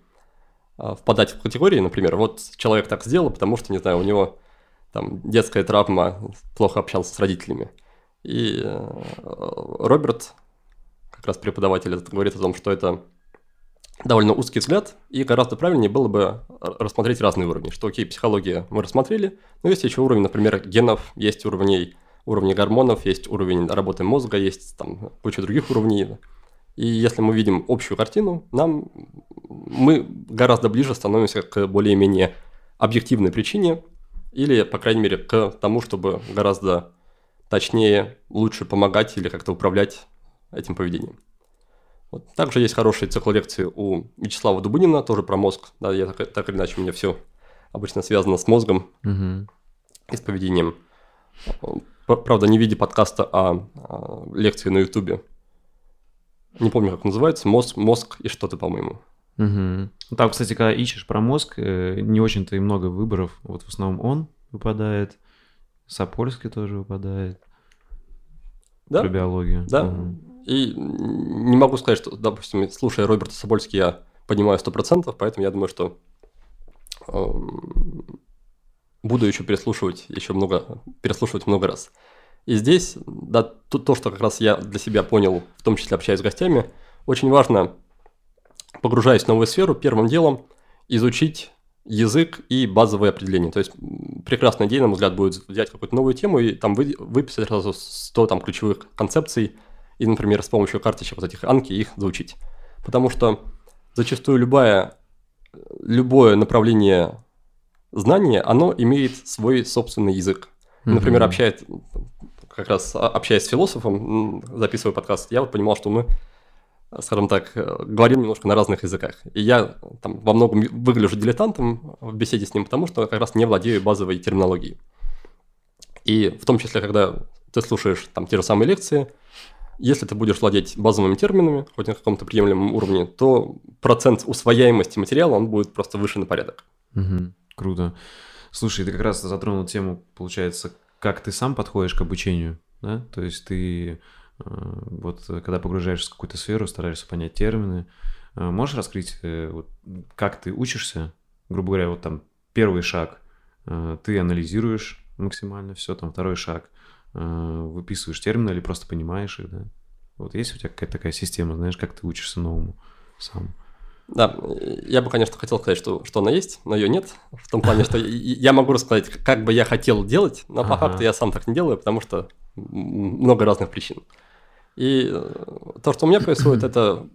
а, впадать в категории, например, вот человек так сделал, потому что, не знаю, у него там детская травма, плохо общался с родителями. И э, Роберт, как раз преподаватель, говорит о том, что это довольно узкий взгляд, и гораздо правильнее было бы рассмотреть разные уровни, что окей, психология мы рассмотрели, но есть еще уровень, например, генов, есть уровней, уровни гормонов, есть уровень работы мозга, есть там куча других уровней. И если мы видим общую картину, нам мы гораздо ближе становимся к более-менее объективной причине, или, по крайней мере, к тому, чтобы гораздо точнее, лучше помогать или как-то управлять этим поведением. Вот. Также есть хорошие цикл лекции у Вячеслава Дубынина, тоже про мозг. Да, я так, так или иначе, у меня все обычно связано с мозгом угу. и с поведением. Правда, не в виде подкаста, а, а лекции на Ютубе. Не помню, как называется. Мозг, мозг и что-то, по-моему. Угу. Там, кстати, когда ищешь про мозг, э, не очень-то и много выборов. Вот в основном он выпадает, Сапольский тоже выпадает. Да? Про биологию. Да. Угу. И не могу сказать, что, допустим, слушая Роберта Сапольский, я понимаю сто процентов, поэтому я думаю, что э, буду еще переслушивать еще много, переслушивать много раз. И здесь, да, то, то, что как раз я для себя понял, в том числе общаясь с гостями, очень важно погружаясь в новую сферу, первым делом изучить язык и базовые определения. То есть прекрасная идея, на мой взгляд, будет взять какую-то новую тему и там вы, выписать сразу 100 там, ключевых концепций и, например, с помощью карточек вот этих анки их заучить. Потому что зачастую любая, любое направление знания, оно имеет свой собственный язык. Например, mm-hmm. общаясь, как раз общаясь с философом, записывая подкаст, я вот понимал, что мы скажем так, э, говорим немножко на разных языках. И я там, во многом выгляжу дилетантом в беседе с ним, потому что как раз не владею базовой терминологией. И в том числе, когда ты слушаешь там те же самые лекции, если ты будешь владеть базовыми терминами, хоть на каком-то приемлемом уровне, то процент усвояемости материала, он будет просто выше на порядок. Угу, круто. Слушай, ты как раз затронул тему, получается, как ты сам подходишь к обучению, да? То есть ты Э, вот э, когда погружаешься в какую-то сферу, стараешься понять термины, э, можешь раскрыть, вот, как ты учишься, грубо говоря, вот там первый шаг, ты анализируешь максимально все, там второй шаг, выписываешь термины или просто понимаешь их, да? Вот есть у тебя какая-то такая система, знаешь, как ты учишься новому сам? Да, я бы, конечно, хотел сказать, что, что она есть, но ее нет. В том плане, что я могу рассказать, как бы я хотел делать, но по факту я сам так не делаю, потому что много разных причин. И э, то, что у меня происходит, это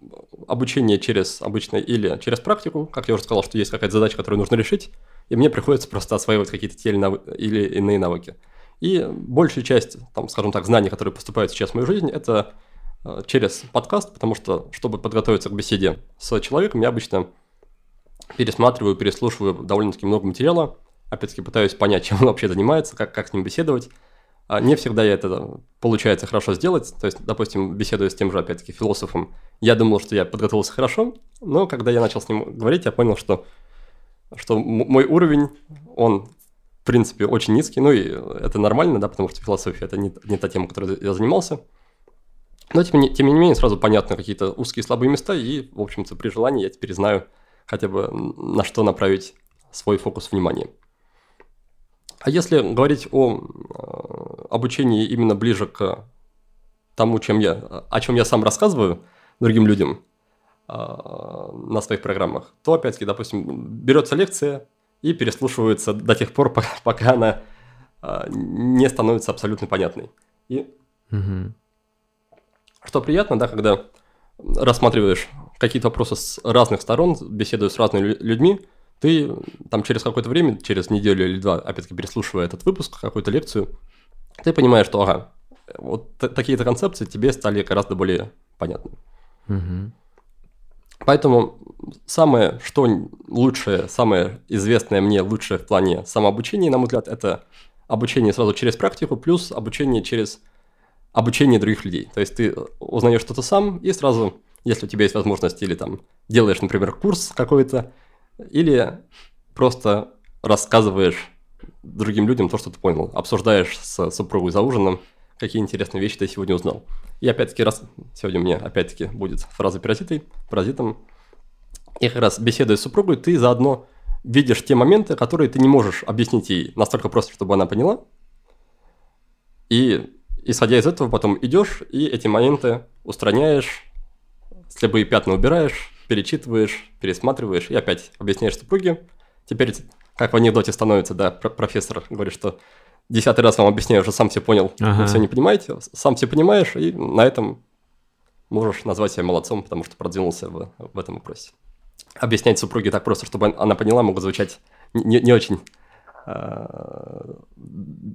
обучение через обычное или через практику. Как я уже сказал, что есть какая-то задача, которую нужно решить, и мне приходится просто осваивать какие-то те или иные навыки. И большая часть, там, скажем так, знаний, которые поступают сейчас в мою жизнь, это э, через подкаст, потому что, чтобы подготовиться к беседе с человеком, я обычно пересматриваю, переслушиваю довольно-таки много материала, опять-таки пытаюсь понять, чем он вообще занимается, как, как с ним беседовать, а не всегда я это получается хорошо сделать. То есть, допустим, беседуя с тем же, опять-таки, философом, я думал, что я подготовился хорошо, но когда я начал с ним говорить, я понял, что, что мой уровень, он, принципе, очень низкий. Ну и это нормально, да, потому что философия – это не, не та тема, которой я занимался. Но, тем не, тем не менее, сразу понятны какие-то узкие слабые места, и, в общем-то, при желании я теперь знаю хотя бы на что направить свой фокус внимания. А если говорить о э, обучении именно ближе к тому, чем я, о чем я сам рассказываю другим людям э, на своих программах, то опять-таки, допустим, берется лекция и переслушивается до тех пор, пока она э, не становится абсолютно понятной. И угу. что приятно, да, когда рассматриваешь какие-то вопросы с разных сторон, беседуешь с разными людьми, ты там через какое-то время, через неделю или два, опять-таки переслушивая этот выпуск, какую-то лекцию, ты понимаешь, что, ага, вот такие-то концепции тебе стали гораздо более понятны. Угу. Поэтому самое, что лучшее, самое известное мне лучшее в плане самообучения, на мой взгляд, это обучение сразу через практику, плюс обучение через обучение других людей. То есть ты узнаешь что-то сам и сразу, если у тебя есть возможность, или там делаешь, например, курс какой-то, или просто рассказываешь другим людям то, что ты понял, обсуждаешь с супругой за ужином, какие интересные вещи ты сегодня узнал. И опять-таки, раз сегодня меня опять-таки будет фраза паразитой, паразитом, и как раз беседуя с супругой, ты заодно видишь те моменты, которые ты не можешь объяснить ей настолько просто, чтобы она поняла. И исходя из этого, потом идешь и эти моменты устраняешь, слепые пятна убираешь, перечитываешь, пересматриваешь и опять объясняешь супруге. Теперь, как в анекдоте становится, да, профессор говорит, что десятый раз вам объясняю, уже сам все понял, ага. вы все не понимаете, сам все понимаешь, и на этом можешь назвать себя молодцом, потому что продвинулся в, в этом вопросе объяснять супруге так просто, чтобы она поняла, могут звучать не, не очень э,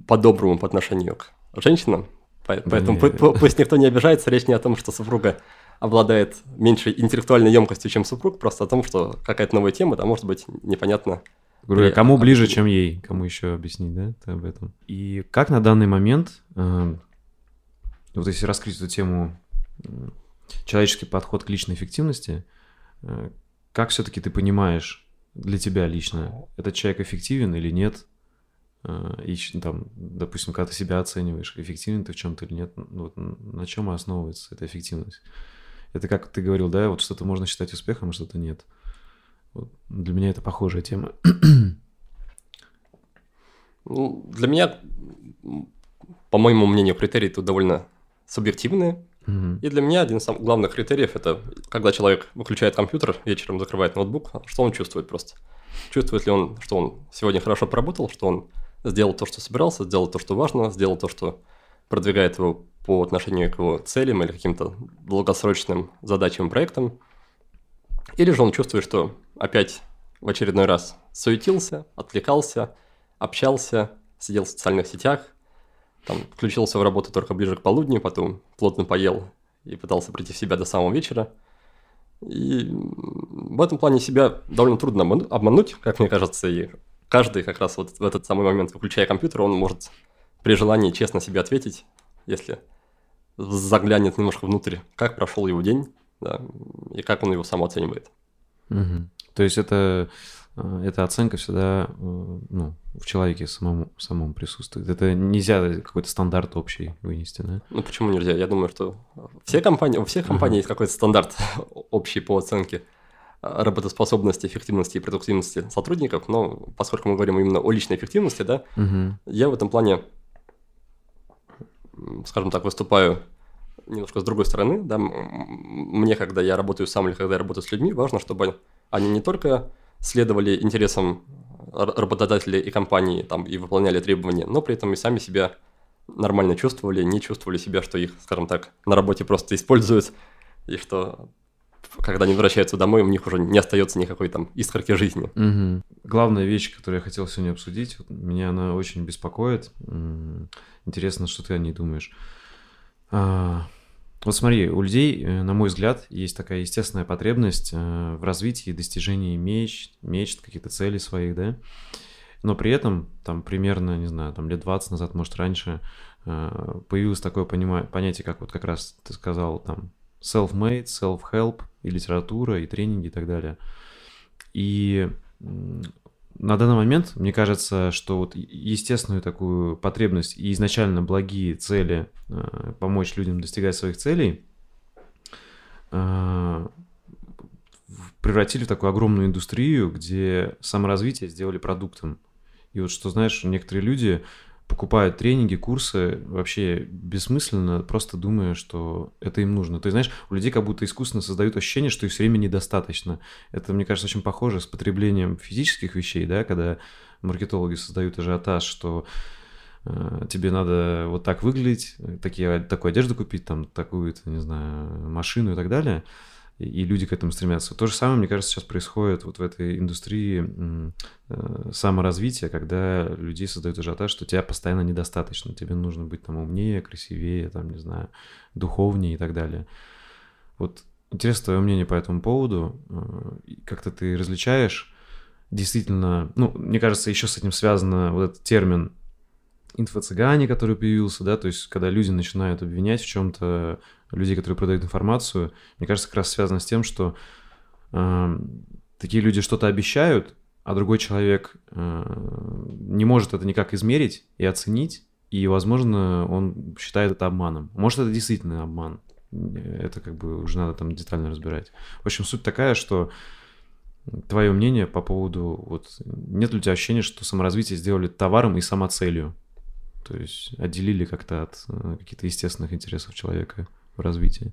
по-доброму по отношению к женщинам. Поэтому пусть никто не обижается, речь не о том, что супруга обладает меньшей интеллектуальной емкостью, чем супруг, просто о том, что какая-то новая тема, да, может быть непонятно. Говорю, кому ближе, чем ей, кому еще объяснить, да, об этом. И как на данный момент, э, вот если раскрыть эту тему, человеческий подход к личной эффективности, э, как все-таки ты понимаешь для тебя лично, этот человек эффективен или нет? А, и там, допустим, когда ты себя оцениваешь, эффективен ты в чем-то или нет, ну вот, на чем основывается эта эффективность? Это как ты говорил, да, вот что-то можно считать успехом, а что-то нет. Вот для меня это похожая тема. Ну, для меня, по моему мнению, критерии тут довольно субъективные. Угу. И для меня один из самых главных критериев это когда человек выключает компьютер, вечером закрывает ноутбук, что он чувствует просто. Чувствует ли он, что он сегодня хорошо поработал, что он сделал то, что собирался, сделал то, что важно, сделал то, что продвигает его по отношению к его целям или каким-то долгосрочным задачам проектам. Или же он чувствует, что опять в очередной раз суетился, отвлекался, общался, сидел в социальных сетях, там включился в работу только ближе к полудню, потом плотно поел и пытался прийти в себя до самого вечера. И в этом плане себя довольно трудно обмануть, как мне кажется, и каждый как раз вот в этот самый момент, выключая компьютер, он может при желании честно себе ответить, если заглянет немножко внутрь, как прошел его день, да, и как он его сам оценивает. Угу. То есть это эта оценка всегда э, ну, в человеке самому, самому присутствует. Это нельзя какой-то стандарт общий вынести, да? Ну почему нельзя? Я думаю, что все компании, у всех компаний uh-huh. есть какой-то стандарт общий по оценке работоспособности, эффективности и продуктивности сотрудников, но поскольку мы говорим именно о личной эффективности, да, uh-huh. я в этом плане, скажем так, выступаю немножко с другой стороны, да, мне, когда я работаю сам или когда я работаю с людьми, важно, чтобы они не только следовали интересам работодателей и компании там, и выполняли требования, но при этом и сами себя нормально чувствовали, не чувствовали себя, что их, скажем так, на работе просто используют, и что когда они возвращаются домой, у них уже не остается никакой там искорки жизни. Угу. Главная вещь, которую я хотел сегодня обсудить, меня она очень беспокоит. Интересно, что ты о ней думаешь. А, вот смотри, у людей, э, на мой взгляд, есть такая естественная потребность э, в развитии достижении меч, мечт, каких-то целей своих, да. Но при этом, там, примерно, не знаю, там, лет 20 назад, может, раньше, э, появилось такое понятие, как вот как раз ты сказал, там, self-made, self-help, и литература, и тренинги, и так далее. И на данный момент, мне кажется, что вот естественную такую потребность и изначально благие цели э, помочь людям достигать своих целей э, превратили в такую огромную индустрию, где саморазвитие сделали продуктом. И вот что, знаешь, некоторые люди покупают тренинги, курсы вообще бессмысленно, просто думая, что это им нужно. Есть, знаешь, у людей как будто искусственно создают ощущение, что их все время недостаточно. Это, мне кажется, очень похоже с потреблением физических вещей, да, когда маркетологи создают ажиотаж, что э, тебе надо вот так выглядеть, такие, такую одежду купить, там, такую, не знаю, машину и так далее – и люди к этому стремятся. То же самое, мне кажется, сейчас происходит вот в этой индустрии э, саморазвития, когда людей создают ажиотаж, что тебя постоянно недостаточно, тебе нужно быть там умнее, красивее, там, не знаю, духовнее и так далее. Вот интересно твое мнение по этому поводу. Э, как-то ты различаешь действительно, ну, мне кажется, еще с этим связано вот этот термин инфо-цыгане, который появился, да, то есть когда люди начинают обвинять в чем-то людей, которые продают информацию, мне кажется, как раз связано с тем, что э, такие люди что-то обещают, а другой человек э, не может это никак измерить и оценить, и, возможно, он считает это обманом. Может, это действительно обман. Это как бы уже надо там детально разбирать. В общем, суть такая, что твое мнение по поводу... Вот, нет ли у тебя ощущения, что саморазвитие сделали товаром и самоцелью? То есть отделили как-то от э, каких-то естественных интересов человека в развитии?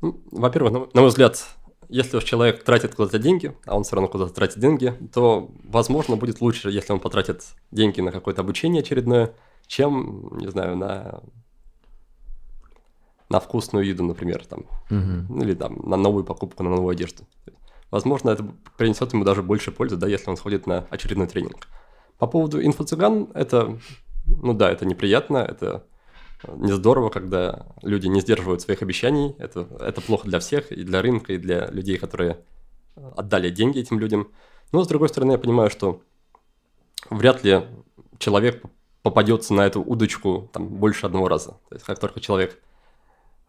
Ну, во-первых, на, на мой взгляд, если уж человек тратит куда-то деньги, а он все равно куда-то тратит деньги, то, возможно, будет лучше, если он потратит деньги на какое-то обучение очередное, чем, не знаю, на на вкусную еду, например, там, угу. или там на новую покупку, на новую одежду. Возможно, это принесет ему даже больше пользы, да, если он сходит на очередной тренинг. По поводу инфо-цыган, это, ну да, это неприятно, это не здорово, когда люди не сдерживают своих обещаний. Это, это плохо для всех, и для рынка, и для людей, которые отдали деньги этим людям. Но, с другой стороны, я понимаю, что вряд ли человек попадется на эту удочку там, больше одного раза. То есть, как только человек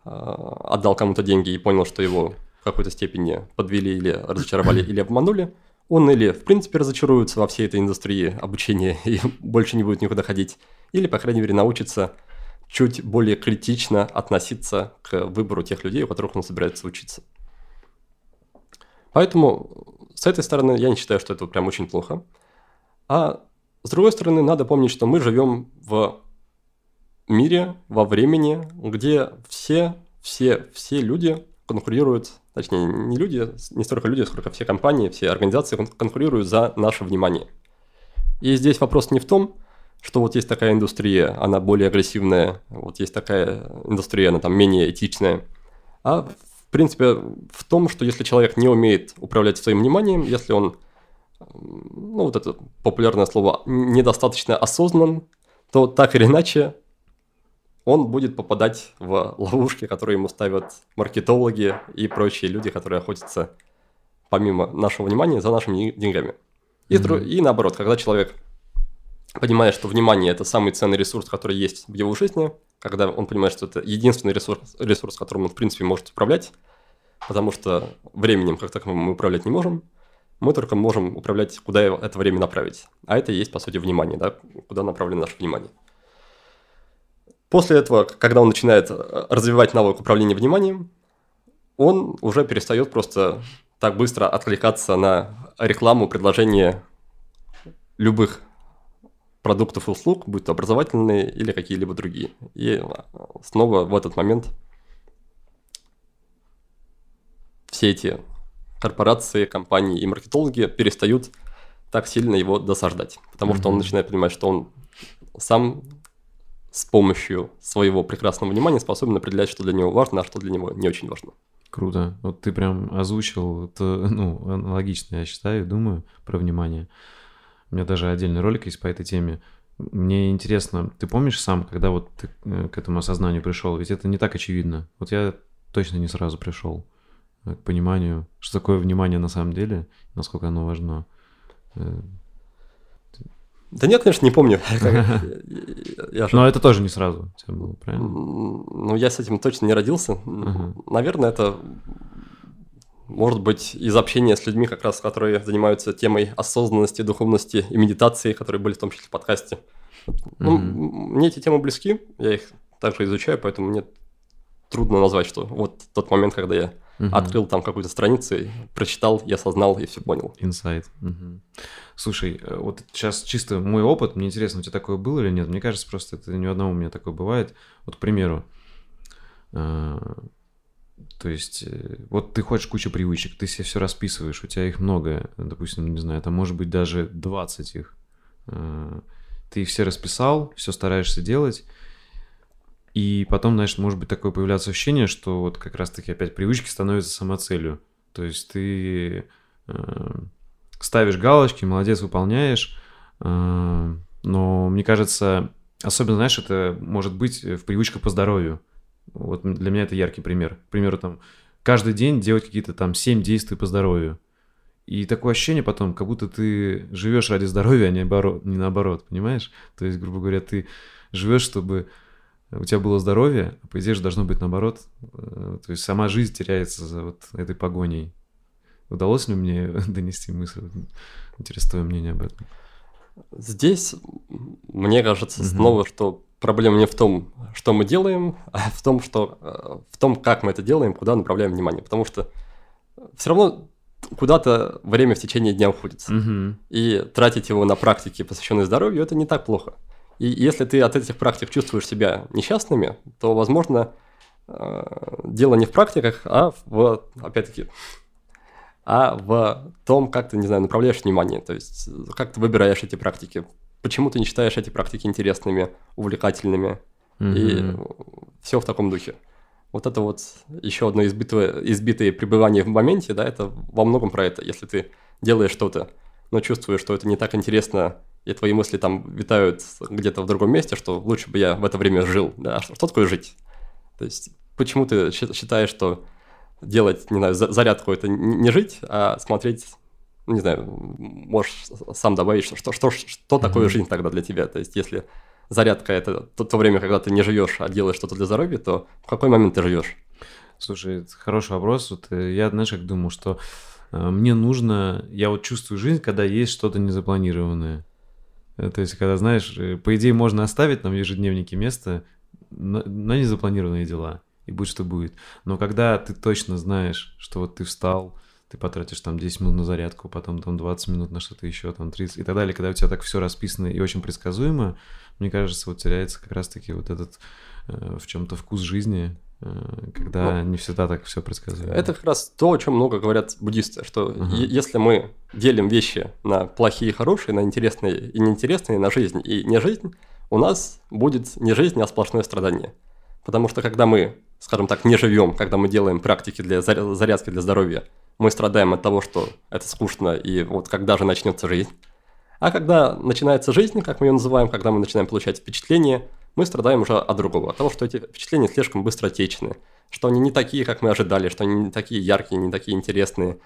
э, отдал кому-то деньги и понял, что его в какой-то степени подвели или разочаровали, или обманули, он или, в принципе, разочаруется во всей этой индустрии обучения и больше не будет никуда ходить, или, по крайней мере, научится чуть более критично относиться к выбору тех людей, у которых он собирается учиться. Поэтому с этой стороны я не считаю, что это прям очень плохо. А с другой стороны, надо помнить, что мы живем в мире, во времени, где все, все, все люди конкурируют, точнее, не люди, не столько люди, сколько все компании, все организации конкурируют за наше внимание. И здесь вопрос не в том, что вот есть такая индустрия, она более агрессивная, вот есть такая индустрия, она там менее этичная. А в принципе в том, что если человек не умеет управлять своим вниманием, если он, ну вот это популярное слово, недостаточно осознан, то так или иначе он будет попадать в ловушки, которые ему ставят маркетологи и прочие люди, которые охотятся помимо нашего внимания за нашими деньгами. И, mm-hmm. и наоборот, когда человек понимает, что внимание – это самый ценный ресурс, который есть в его жизни, когда он понимает, что это единственный ресурс, ресурс которым он, в принципе, может управлять, потому что временем, как таковым, мы управлять не можем, мы только можем управлять, куда это время направить. А это и есть, по сути, внимание, да, куда направлено наше внимание. После этого, когда он начинает э, развивать навык управления вниманием, он уже перестает просто так быстро откликаться на рекламу, предложения любых продуктов и услуг, будь то образовательные или какие-либо другие. И снова в этот момент все эти корпорации, компании и маркетологи перестают так сильно его досаждать, потому mm-hmm. что он начинает понимать, что он сам с помощью своего прекрасного внимания способен определять, что для него важно, а что для него не очень важно. Круто. Вот ты прям озвучил, это, ну, аналогично, я считаю, думаю, про внимание. У меня даже отдельный ролик есть по этой теме. Мне интересно, ты помнишь сам, когда вот ты э, к этому осознанию пришел? Ведь это не так очевидно. Вот я точно не сразу пришел э, к пониманию, что такое внимание на самом деле, насколько оно важно. Э, да нет, конечно, не помню. Но это тоже не сразу было, правильно? Ну, я с этим точно не родился. Наверное, это может быть, из общения с людьми, как раз, которые занимаются темой осознанности, духовности и медитации, которые были в том числе в подкасте. Ну, mm-hmm. Мне эти темы близки, я их также изучаю, поэтому мне трудно назвать, что вот тот момент, когда я uh открыл там какую-то страницу, прочитал, я осознал и все понял. Инсайт. uh Слушай, э, вот сейчас чисто мой опыт, мне интересно, у тебя такое было или нет? Мне кажется, просто это ни у одного у меня такое бывает. Вот, к примеру, э, то есть, э, вот ты хочешь кучу привычек, ты себе все расписываешь, у тебя их много, допустим, не знаю, там может быть даже 20 их. Э, ты все расписал, все стараешься делать, и потом, знаешь, может быть такое появляться ощущение, что вот как раз-таки опять привычки становятся самоцелью. То есть ты э, ставишь галочки, молодец, выполняешь, но мне кажется, особенно, знаешь, это может быть в привычках по здоровью. Вот для меня это яркий пример. К примеру, там, каждый день делать какие-то там 7 действий по здоровью. И такое ощущение потом, как будто ты живешь ради здоровья, а не, оборот, не наоборот, понимаешь? То есть, грубо говоря, ты живешь, чтобы у тебя было здоровье, а по идее же должно быть наоборот. Э, то есть сама жизнь теряется за вот этой погоней. Удалось ли мне донести мысль? Интересно твое мнение об этом. Здесь, мне кажется, снова, что проблема не в том, что мы делаем, а в том, что э, в том, как мы это делаем, куда направляем внимание. Потому что все равно куда-то время в течение дня уходит. Угу. И тратить его на практики, посвященные здоровью, это не так плохо. И если ты от этих практик чувствуешь себя несчастными, то, возможно, э, дело не в практиках, а в, опять-таки, а в том, как ты, не знаю, направляешь внимание, то есть как ты выбираешь эти практики, почему ты не считаешь эти практики интересными, увлекательными, mm-hmm. и все в таком духе. Вот это вот еще одно избитое, избитое пребывание в моменте, да, это во многом про это. Если ты делаешь что-то, но чувствуешь, что это не так интересно и твои мысли там витают где-то в другом месте, что лучше бы я в это время жил. Да? Что, что такое жить? То есть почему ты считаешь, что делать, не знаю, зарядку это не жить, а смотреть, не знаю, можешь сам добавить, что, что, что, что такое жизнь тогда для тебя? То есть если зарядка это то, то время, когда ты не живешь, а делаешь что-то для здоровья, то в какой момент ты живешь? Слушай, это хороший вопрос. Вот э, я, знаешь, как думаю, что э, мне нужно, я вот чувствую жизнь, когда есть что-то незапланированное. Э, то есть, когда, знаешь, по идее, можно оставить нам в ежедневнике место на, на незапланированные дела, и будет, что будет. Но когда ты точно знаешь, что вот ты встал, ты потратишь там 10 минут на зарядку, потом там 20 минут на что-то еще, там 30 и так далее, когда у тебя так все расписано и очень предсказуемо, мне кажется, вот теряется как раз-таки вот этот э, в чем-то вкус жизни, э, когда ну, не всегда так все предсказуемо. Это как раз то, о чем много говорят буддисты, что uh-huh. если мы делим вещи на плохие и хорошие, на интересные и неинтересные, на жизнь и не жизнь, у нас будет не жизнь, а сплошное страдание. Потому что когда мы, скажем так, не живем, когда мы делаем практики для зарядки для здоровья, мы страдаем от того, что это скучно, и вот когда же начнется жизнь. А когда начинается жизнь, как мы ее называем, когда мы начинаем получать впечатления, мы страдаем уже от другого, от того, что эти впечатления слишком быстротечны, что они не такие, как мы ожидали, что они не такие яркие, не такие интересные.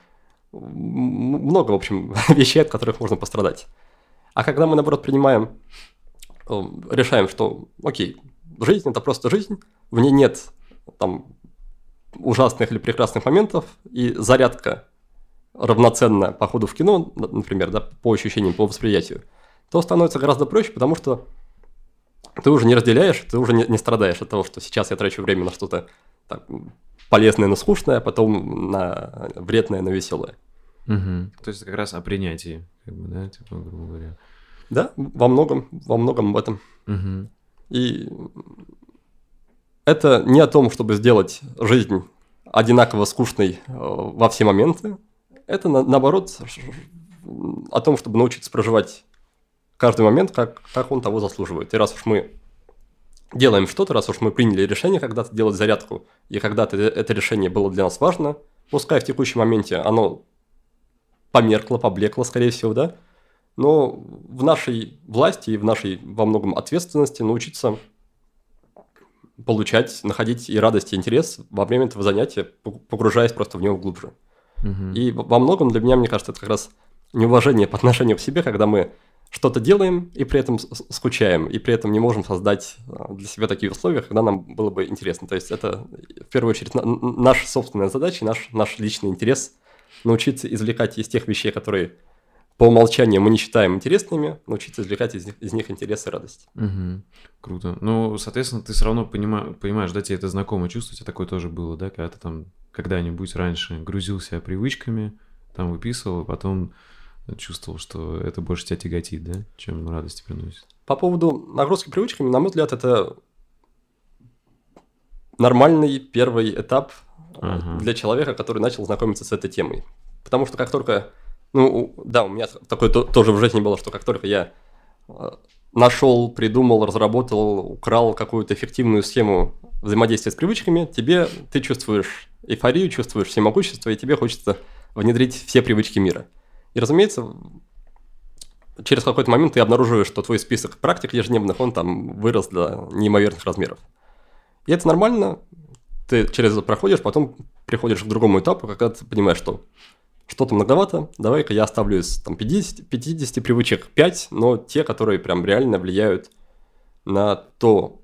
Много, в общем, вещей, от которых можно пострадать. А когда мы, наоборот, принимаем, э, решаем, что, окей, жизнь – это просто жизнь, в ней нет там ужасных или прекрасных моментов, и зарядка равноценна по ходу в кино, например, да, по ощущениям, по восприятию, то становится гораздо проще, потому что ты уже не разделяешь, ты уже не, не страдаешь от того, что сейчас я трачу время на что-то так, полезное, но скучное, а потом на вредное, но веселое. Угу. То есть это как раз о принятии, как бы, да, типа, грубо говоря. Да, во многом, во многом об этом. Угу. И это не о том, чтобы сделать жизнь одинаково скучной э, во все моменты, это, на, наоборот, о том, чтобы научиться проживать каждый момент, как, как он того заслуживает. И раз уж мы делаем что-то, раз уж мы приняли решение когда-то делать зарядку, и когда-то это решение было для нас важно, пускай в текущем моменте оно померкло, поблекло, скорее всего, да, но в нашей власти и в нашей во многом ответственности научиться получать, находить и радость, и интерес во время этого занятия, погружаясь просто в него глубже. Угу. И во многом для меня, мне кажется, это как раз неуважение по отношению к себе, когда мы что-то делаем и при этом скучаем, и при этом не можем создать а, для себя такие условия, когда нам было бы интересно. То есть это в первую очередь наша собственная задача, наш, наш личный интерес научиться извлекать из тех вещей, которые по умолчанию мы не считаем интересными, научиться извлекать из них, из них интерес и радость. Угу. Круто. Ну, соответственно, ты все равно понима, понимаешь, да, тебе это знакомое чувство, тебе такое тоже было, да, когда ты там когда-нибудь раньше грузил себя привычками, там выписывал, потом чувствовал, что это больше тебя тяготит, да, чем радости приносит. По поводу нагрузки привычками, на мой взгляд, это нормальный первый этап ага. для человека, который начал знакомиться с этой темой. Потому что как только, ну, да, у меня такое тоже в жизни было, что как только я э, нашел, придумал, разработал, украл какую-то эффективную схему взаимодействия с привычками, тебе ты чувствуешь эйфорию, чувствуешь всемогущество, и тебе хочется внедрить все привычки мира. И, разумеется, через какой-то момент ты обнаруживаешь, что твой список практик ежедневных, он там вырос до неимоверных размеров. И это нормально, ты через это проходишь, потом приходишь к другому этапу, когда ты понимаешь, что что-то многовато, давай-ка я оставлю из там, 50, 50 привычек 5, но те, которые прям реально влияют на то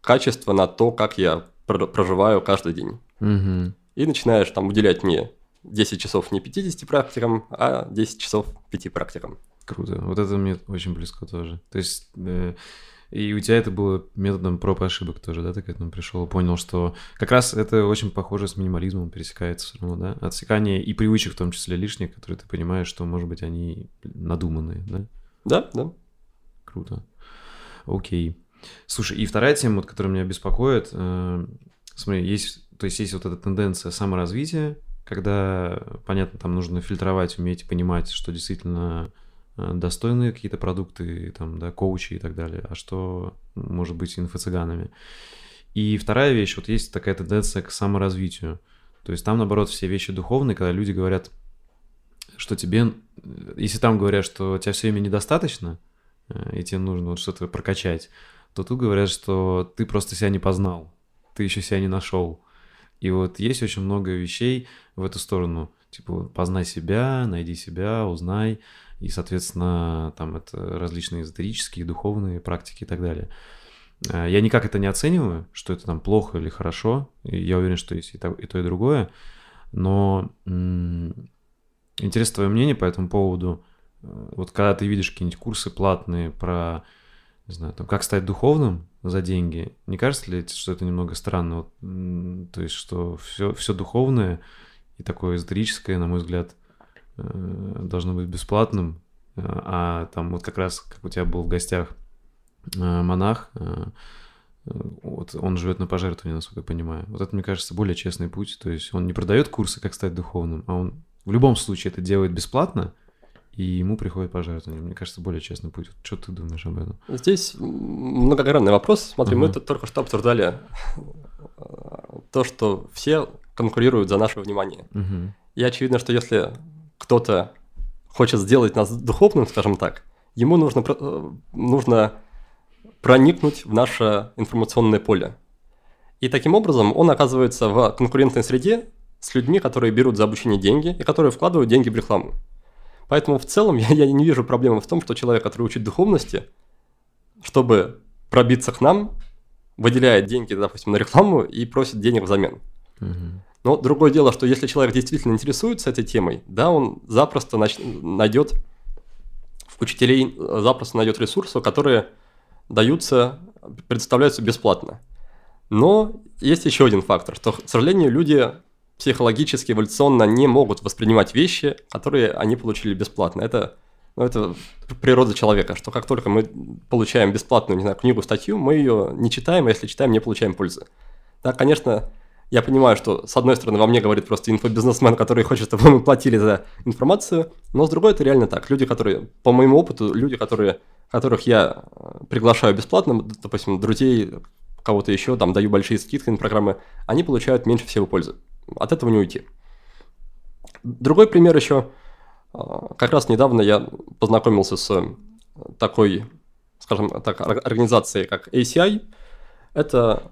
качество, на то, как я проживаю каждый день. Угу. И начинаешь там уделять не 10 часов не 50 практикам, а 10 часов 5 практикам. Круто. Вот это мне очень близко тоже. То есть... Э, и у тебя это было методом проб и ошибок тоже, да, ты к этому пришел, понял, что как раз это очень похоже с минимализмом пересекается все равно, да, отсекание и привычек, в том числе лишних, которые ты понимаешь, что, может быть, они надуманные, да? Да, да. Круто. Окей. Слушай, и вторая тема, вот, которая меня беспокоит, э, смотри, есть, то есть есть вот эта тенденция саморазвития, когда, понятно, там нужно фильтровать, уметь понимать, что действительно достойные какие-то продукты, там, да, коучи и так далее, а что может быть инфо-цыганами. И вторая вещь, вот есть такая тенденция к саморазвитию. То есть там, наоборот, все вещи духовные, когда люди говорят, что тебе, если там говорят, что тебя все время недостаточно, э, и тебе нужно вот что-то прокачать, то тут говорят, что ты просто себя не познал, ты еще себя не нашел. И вот есть очень много вещей в эту сторону. Типа, познай себя, найди себя, узнай и, соответственно, там это различные эзотерические, духовные практики и так далее. Э, я никак это не оцениваю, что это там плохо или хорошо. Я уверен, что есть и то, и, то, и другое. Но интересно твое мнение по этому поводу. Э, вот когда ты видишь какие-нибудь курсы платные про, не знаю, там, как стать духовным за деньги, не кажется ли, что это немного странно? Вот, то есть, что все, все духовное и такое эзотерическое, на мой взгляд, должно быть бесплатным, э, а там вот как раз, как у тебя был в гостях э, монах, вот он живет на пожертвование, насколько я понимаю. Вот это, мне кажется, более честный путь. То есть он не продает курсы, как стать духовным, а он в любом случае это делает бесплатно, и ему приходит пожертвование. Мне кажется, более честный путь. Что ты думаешь об этом? Здесь многогранный вопрос. Смотри, uh-huh. мы тут только что обсуждали то, что все конкурируют за наше внимание. Uh-huh. И очевидно, что если кто-то хочет сделать нас духовным, скажем так, ему нужно, э, нужно проникнуть в наше информационное поле. И таким образом он оказывается в конкурентной среде с людьми, которые берут за обучение деньги и которые вкладывают деньги в рекламу. Поэтому в целом я, я не вижу проблемы в том, что человек, который учит духовности, чтобы пробиться к нам, выделяет деньги, допустим, на рекламу и просит денег взамен. Угу. Но другое дело, что если человек действительно интересуется этой темой, да, он запросто нач... найдет учителей, запросто найдет ресурсы, которые даются, предоставляются бесплатно. Но есть еще один фактор, что, к сожалению, люди психологически, эволюционно не могут воспринимать вещи, которые они получили бесплатно. Это, ну, это природа человека, что как только мы получаем бесплатную, не знаю, книгу, статью, мы ее не читаем, а если читаем, не получаем пользы. Да, конечно, я понимаю, что с одной стороны во мне говорит просто инфобизнесмен, который хочет, чтобы мы платили за информацию, но с другой это реально так. Люди, которые, по моему опыту, люди, которые, которых я э, приглашаю бесплатно, допустим, друзей, кого-то еще, там даю большие скидки на программы, они получают меньше всего пользы. От этого не уйти. Другой пример еще. Э, как раз недавно я познакомился с такой, скажем так, организацией, как ACI. Это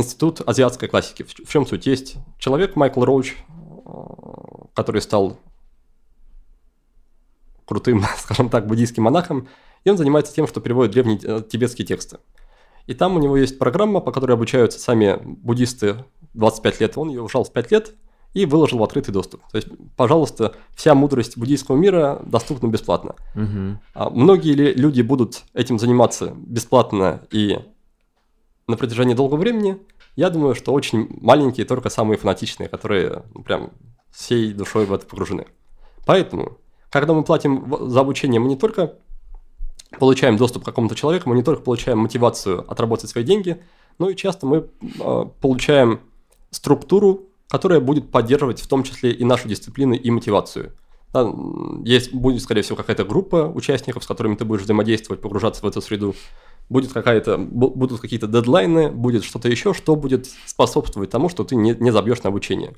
Институт азиатской классики. В чем суть? Есть человек Майкл Роуч, э, который стал крутым, скажем так, буддийским монахом, и он занимается тем, что переводит древние э, тибетские тексты. И там у него есть программа, по которой обучаются сами буддисты 25 лет. Он ее ушел в 5 лет и выложил в открытый доступ. То есть, пожалуйста, вся мудрость буддийского мира доступна бесплатно. Угу. А многие ли люди будут этим заниматься бесплатно и на протяжении долгого времени, я думаю, что очень маленькие, только самые фанатичные, которые ну, прям всей душой в это погружены. Поэтому, когда мы платим за обучение, мы не только получаем доступ к какому-то человеку, мы не только получаем мотивацию отработать свои деньги, но и часто мы э, получаем структуру, которая будет поддерживать в том числе и нашу дисциплину и мотивацию. Да, есть, будет, скорее всего, какая-то группа участников, с которыми ты будешь взаимодействовать, погружаться в эту среду будет какая-то, будут какие-то дедлайны, будет что-то еще, что будет способствовать тому, что ты не, не забьешь на обучение.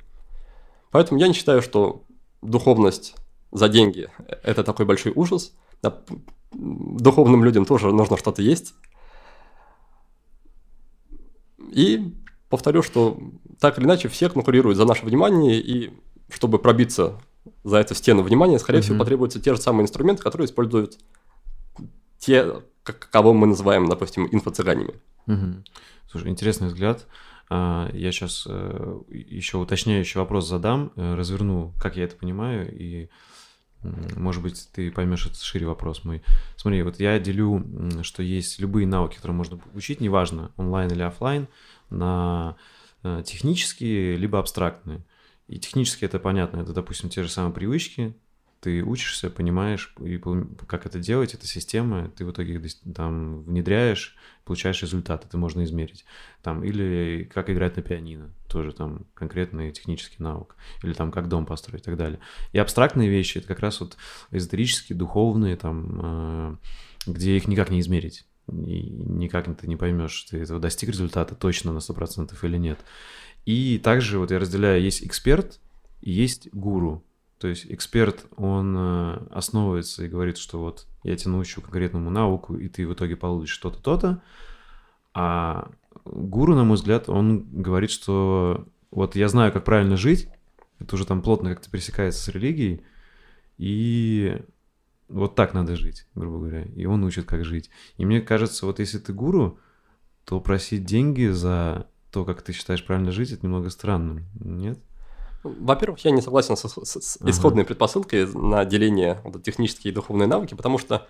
Поэтому я не считаю, что духовность за деньги – это такой большой ужас. Духовным людям тоже нужно что-то есть. И повторю, что так или иначе все конкурируют за наше внимание, и чтобы пробиться за эту стену внимания, скорее Мгм. всего, потребуются те же самые инструменты, которые используют те, кого мы называем, допустим, инфо-цыганями. Мгм. Слушай, интересный взгляд. А, Я сейчас еще уточняющий вопрос задам, э, разверну, как я это понимаю, и, может быть, ты поймешь этот шире вопрос мой. Смотри, вот я делю, что есть любые навыки, которые можно учить, неважно, онлайн или оффлайн, на э, технические либо абстрактные. И технически это понятно, это, допустим, те же самые привычки, ты учишься, понимаешь, и как это делать, это система, ты в итоге там внедряешь, получаешь результат, это можно измерить. Там, или как играть на пианино, тоже там конкретный технический навык, или там как дом построить и так далее. И абстрактные вещи, это как раз вот эзотерические, духовные, там, э, где их никак не измерить. И никак ты не поймешь, ты этого достиг результата точно на 100% или нет. И также вот я разделяю, есть эксперт есть гуру. То есть эксперт, он э, основывается и говорит, что вот я тебя научу конкретному навыку, и ты в итоге получишь что-то, то-то. А гуру, на мой взгляд, он говорит, что вот я знаю, как правильно жить, это уже там плотно как-то пересекается с религией, и вот так надо жить, грубо говоря. И он учит, как жить. И мне кажется, вот если ты гуру, то просить деньги за то, как ты считаешь правильно жить, это немного странным, нет? Во-первых, я не согласен с, с- с исходной предпосылкой на деление вот, технические и духовные навыки, потому что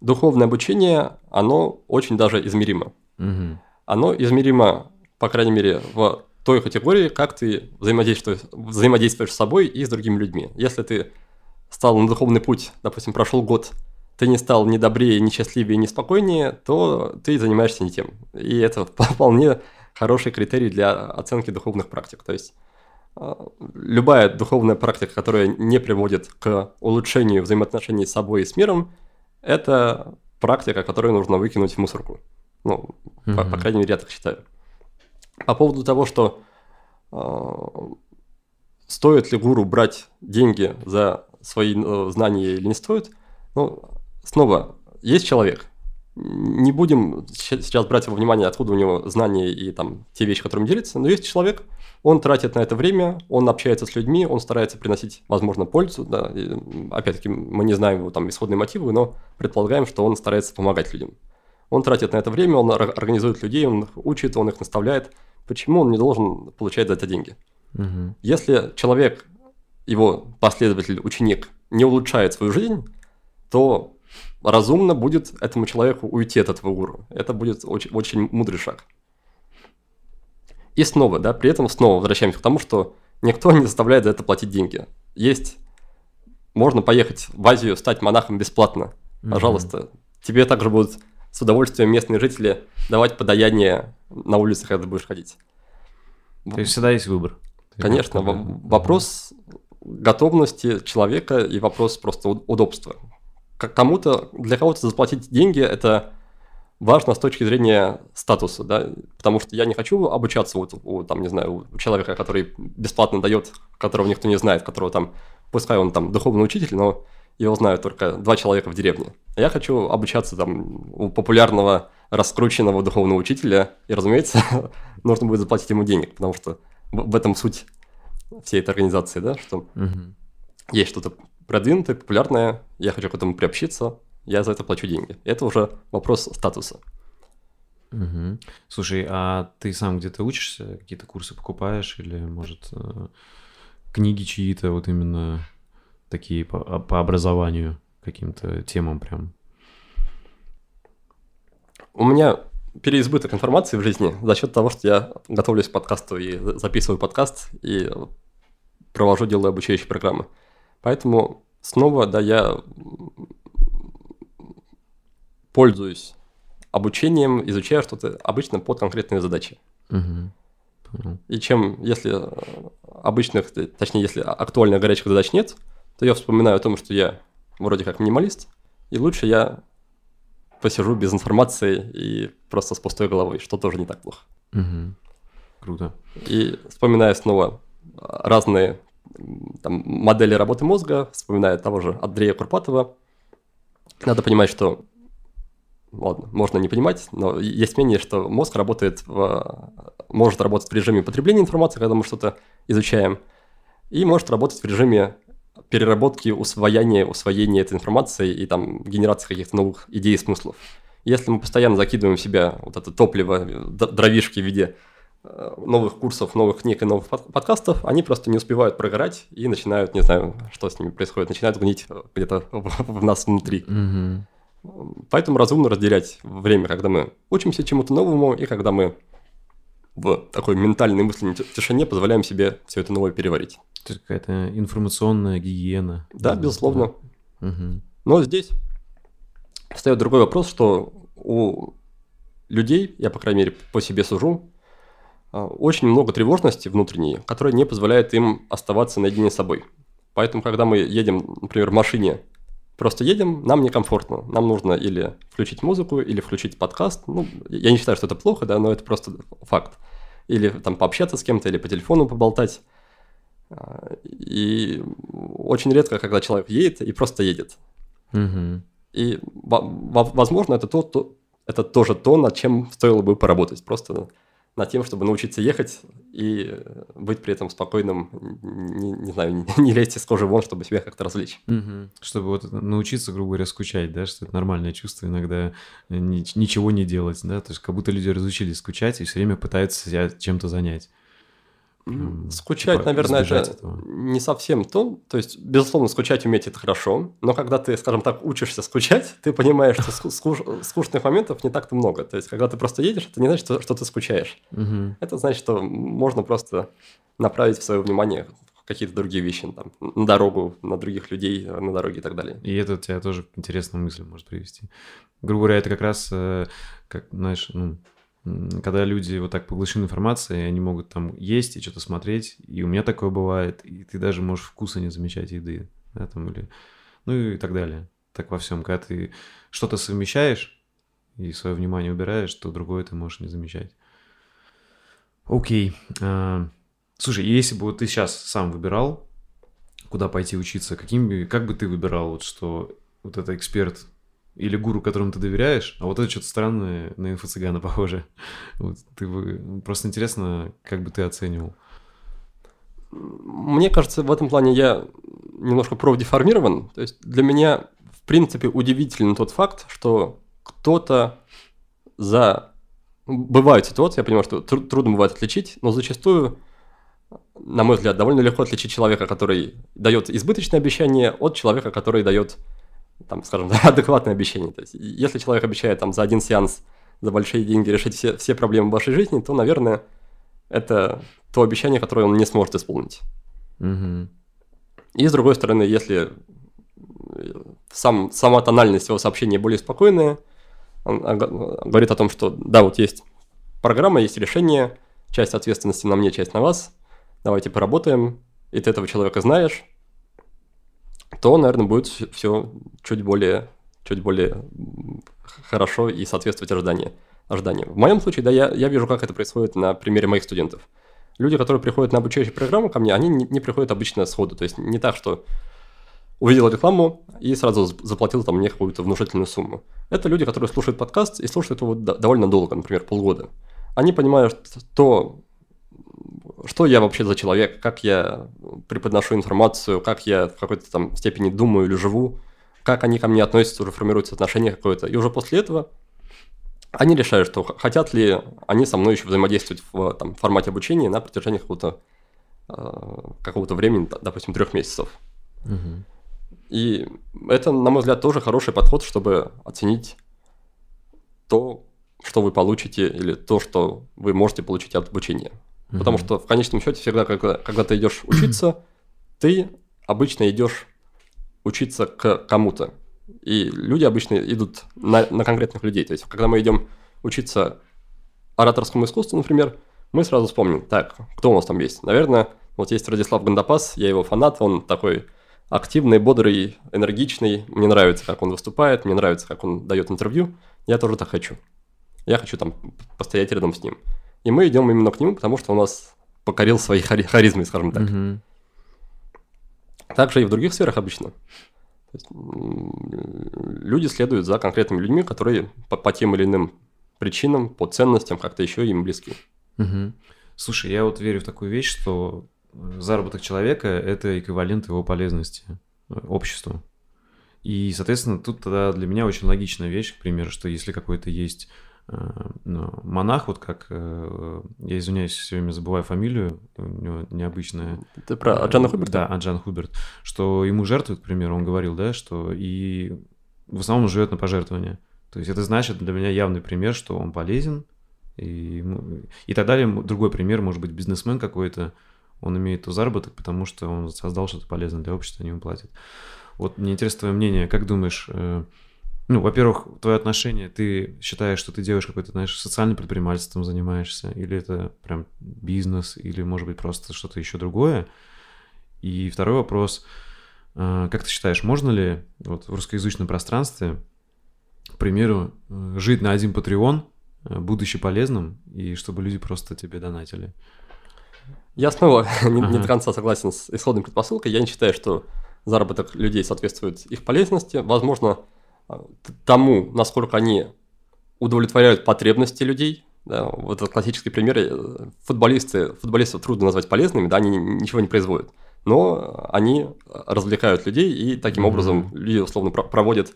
духовное обучение, оно очень даже измеримо. Мгм. Оно измеримо, по крайней мере, в той категории, как ты взаимодействуешь, взаимодействуешь с собой и с другими людьми. Если ты стал на духовный путь, допустим, прошел год, ты не стал ни добрее, ни счастливее, ни спокойнее, то ты занимаешься не тем. И это вполне хороший критерий для оценки духовных практик. То есть любая духовная практика, которая не приводит к улучшению взаимоотношений с собой и с миром, это практика, которую нужно выкинуть в мусорку. Ну, по, по Мгм. крайней мере, я так считаю. По поводу того, что э, стоит ли гуру брать деньги за свои э, знания или не стоит, ну, снова, есть человек. Не будем сейчас брать во внимание, откуда у него знания и там те вещи, которыми делится, но есть человек, он тратит на это время, он общается с людьми, он старается приносить, возможно, пользу. Да, и, опять-таки, мы не знаем его там исходные мотивы, но предполагаем, что он старается помогать людям. Он тратит на это время, он ор- организует людей, он их учит, он их наставляет. Почему он не должен получать за это деньги? Мгм. Если человек, его последователь, ученик, не улучшает свою жизнь, то разумно будет этому человеку уйти от этого гуру. Это будет очень, очень мудрый шаг. И снова, да, при этом снова возвращаемся к тому, что никто не заставляет за это платить деньги. Есть, можно поехать в Азию, стать монахом бесплатно. Пожалуйста. Тебе также будут с удовольствием местные жители давать подаяние на улицах, когда ты будешь ходить. То есть всегда есть выбор. Конечно, вопрос готовности человека и вопрос просто удобства. Как кому-то, для кого-то заплатить деньги – это важно с точки зрения статуса, да, потому что я не хочу обучаться вот у, там, не знаю, у человека, который бесплатно дает, которого никто не знает, которого там, пускай он там духовный учитель, но его знают только два человека в деревне. А Я хочу обучаться там у популярного, раскрученного духовного учителя, и, разумеется, нужно будет заплатить ему денег, потому что в этом суть всей этой организации, да, что Мгм. есть что-то продвинутое, популярное, я хочу к этому приобщиться, я за это плачу деньги. Это уже вопрос статуса. Мгм. Слушай, а ты сам где-то учишься, какие-то курсы покупаешь или, может, э, книги чьи-то вот именно такие по, а- по образованию, каким-то темам прям? У меня переизбыток информации в жизни за счет того, что я готовлюсь к подкасту и за- записываю подкаст, и провожу, делаю обучающие программы. Поэтому снова, да, я пользуюсь обучением, изучаю что-то обычно под конкретные задачи. И чем, если обычных, точнее, если актуальных горячих задач нет, то я вспоминаю о том, что я вроде как минималист, и лучше я посижу без информации и просто с пустой головой, что тоже не так плохо. Мгм. Круто. И вспоминая снова разные там, модели работы мозга, вспоминая того же Андрея Курпатова, надо понимать, что, ладно, можно не понимать, но есть мнение, что мозг работает в, может работать в режиме потребления информации, когда мы что-то изучаем, и может работать в режиме переработки, усвоения, усвоения этой информации и там генерации каких-то новых идей и смыслов. Если мы постоянно закидываем в себя вот это топливо, дровишки в виде новых курсов, новых книг и новых подкастов, они просто не успевают прогорать и начинают, не знаю, что с ними происходит, начинают гнить где-то в нас внутри. Угу. Поэтому разумно разделять время, когда мы учимся чему-то новому и когда мы в такой ментальной мысленной тишине позволяем себе все это новое переварить. Это какая-то информационная гигиена. Да, безусловно. Угу. Но здесь встает другой вопрос, что у людей, я, по крайней мере, по себе сужу, очень много тревожности внутренней, которая не позволяет им оставаться наедине с собой. Поэтому, когда мы едем, например, в машине, просто едем, нам некомфортно. Нам нужно или включить музыку, или включить подкаст. Ну, я не считаю, что это плохо, да, но это просто факт. Или там пообщаться с кем-то, или по телефону поболтать. А, и очень редко, когда человек едет и просто едет. Угу. И, возможно, это, то, то, это тоже то, над чем стоило бы поработать. Просто над тем, чтобы научиться ехать и быть при этом спокойным, не, не знаю, не лезть из кожи вон, чтобы себя как-то развлечь. Угу. Чтобы вот научиться, грубо говоря, скучать, да, что это нормальное чувство иногда ни, ничего не делать, да, то есть как будто люди разучились скучать и все время пытаются себя чем-то занять. Скучать, типа, наверное, это этого. не совсем то. То есть, безусловно, скучать уметь это хорошо, но когда ты, скажем так, учишься скучать, ты понимаешь, что скуш... скучных моментов не так-то много. То есть, когда ты просто едешь, это не значит, что, что ты скучаешь. Угу. Это значит, что можно просто направить свое внимание какие-то другие вещи, там, на дорогу, на других людей, на дороге и так далее. И это тебя тоже интересную мысль может привести. Грубо говоря, это как раз, э, как, знаешь, ну, когда люди вот так поглощены информацией, они могут там есть и что-то смотреть, и у меня такое бывает, и ты даже можешь вкуса не замечать еды, да, там, или, ну и так далее. Так во всем, когда ты что-то совмещаешь и свое внимание убираешь, то другое ты можешь не замечать. Окей. А, слушай, если бы вот ты сейчас сам выбирал, куда пойти учиться, каким, как бы ты выбирал, вот что вот это эксперт или гуру, которому ты доверяешь, а вот это что-то странное на инфо-цыгана похоже. Вот, ты бы... Просто интересно, как бы ты оценивал. Мне кажется, в этом плане я немножко профдеформирован. То есть для меня, в принципе, удивителен тот факт, что кто-то за... Бывают ситуации, я понимаю, что тр- трудно бывает отличить, но зачастую, на мой взгляд, довольно легко отличить человека, который дает избыточное обещание, от человека, который дает там, скажем, адекватное обещание. То есть, если человек обещает там за один сеанс за большие деньги решить все, все проблемы в вашей жизни, то, наверное, это то обещание, которое он не сможет исполнить. Угу. И с другой стороны, если сам, сама тональность его сообщения более спокойная, он говорит о том, что да, вот есть программа, есть решение, часть ответственности на мне, часть на вас, давайте поработаем, и ты этого человека знаешь, то, наверное, будет все чуть более, чуть более хорошо и соответствовать ожиданиям. ожиданиям. В моем случае, да, я, я вижу, как это происходит на примере моих студентов. Люди, которые приходят на обучающую программу ко мне, они не, не приходят обычно сходу. То есть не так, что увидел рекламу и сразу заплатил там мне какую-то внушительную сумму. Это люди, которые слушают подкаст и слушают его довольно долго, например, полгода. Они понимают то, что я вообще за человек, как я преподношу информацию, как я в какой-то там степени думаю или живу, как они ко мне относятся, уже формируется отношение какое-то. И уже после этого они решают, что хотят ли они со мной еще взаимодействовать в там, формате обучения на протяжении какого-то э, какого-то времени, допустим, трех месяцев. Угу. И это, на мой взгляд, тоже хороший подход, чтобы оценить то, что вы получите, или то, что вы можете получить от обучения. Mm-hmm. Потому что в конечном счете всегда, когда, когда ты идешь учиться, ты обычно идешь учиться к кому-то. И люди обычно идут на, на конкретных людей. То есть, когда мы идем учиться ораторскому искусству, например, мы сразу вспомним, так, кто у нас там есть? Наверное, вот есть Радислав Гандапас, я его фанат, он такой активный, бодрый, энергичный, мне нравится, как он выступает, мне нравится, как он дает интервью, я тоже так хочу. Я хочу там постоять рядом с ним. И мы идем именно к нему, потому что он нас покорил своей хари- харизмой, скажем так. Угу. Также и в других сферах обычно. Есть, люди следуют за конкретными людьми, которые по, по тем или иным причинам, по ценностям как-то еще им близки. Угу. Слушай, я вот верю в такую вещь, что заработок человека – это эквивалент его полезности э, обществу. И, соответственно, тут тогда для меня очень логичная вещь, к примеру, что если какой-то есть монах, вот как, э, я извиняюсь, все время забываю фамилию, у него необычная. Ты про Аджана Хуберта? Да, Аджан Хуберт, что ему жертвуют, к примеру, он говорил, да, что и в основном он живет на пожертвования. То есть это значит для меня явный пример, что он полезен, и, и так далее. Другой пример, может быть, бизнесмен какой-то, он имеет то заработок, потому что он создал что-то полезное для общества, они ему платят. Вот мне интересно твое мнение, как думаешь, э, ну, во-первых, твое отношение, ты считаешь, что ты делаешь какой-то, знаешь, социальным предпринимательством занимаешься, или это прям бизнес, или, может быть, просто что-то еще другое? И второй вопрос, э, как ты считаешь, можно ли вот в русскоязычном пространстве, к примеру, э, жить на один Patreon, будучи полезным, и чтобы люди просто тебе донатили? Я снова не, не до конца согласен с исходной предпосылкой. Я не считаю, что заработок людей соответствует их полезности. Возможно, а, тому, насколько они удовлетворяют потребности людей. Да, вот этот классический пример. Э, футболисты, футболистов трудно назвать полезными, да, они ничего не производят. Но они развлекают людей, и таким mm-hmm. образом люди условно проводят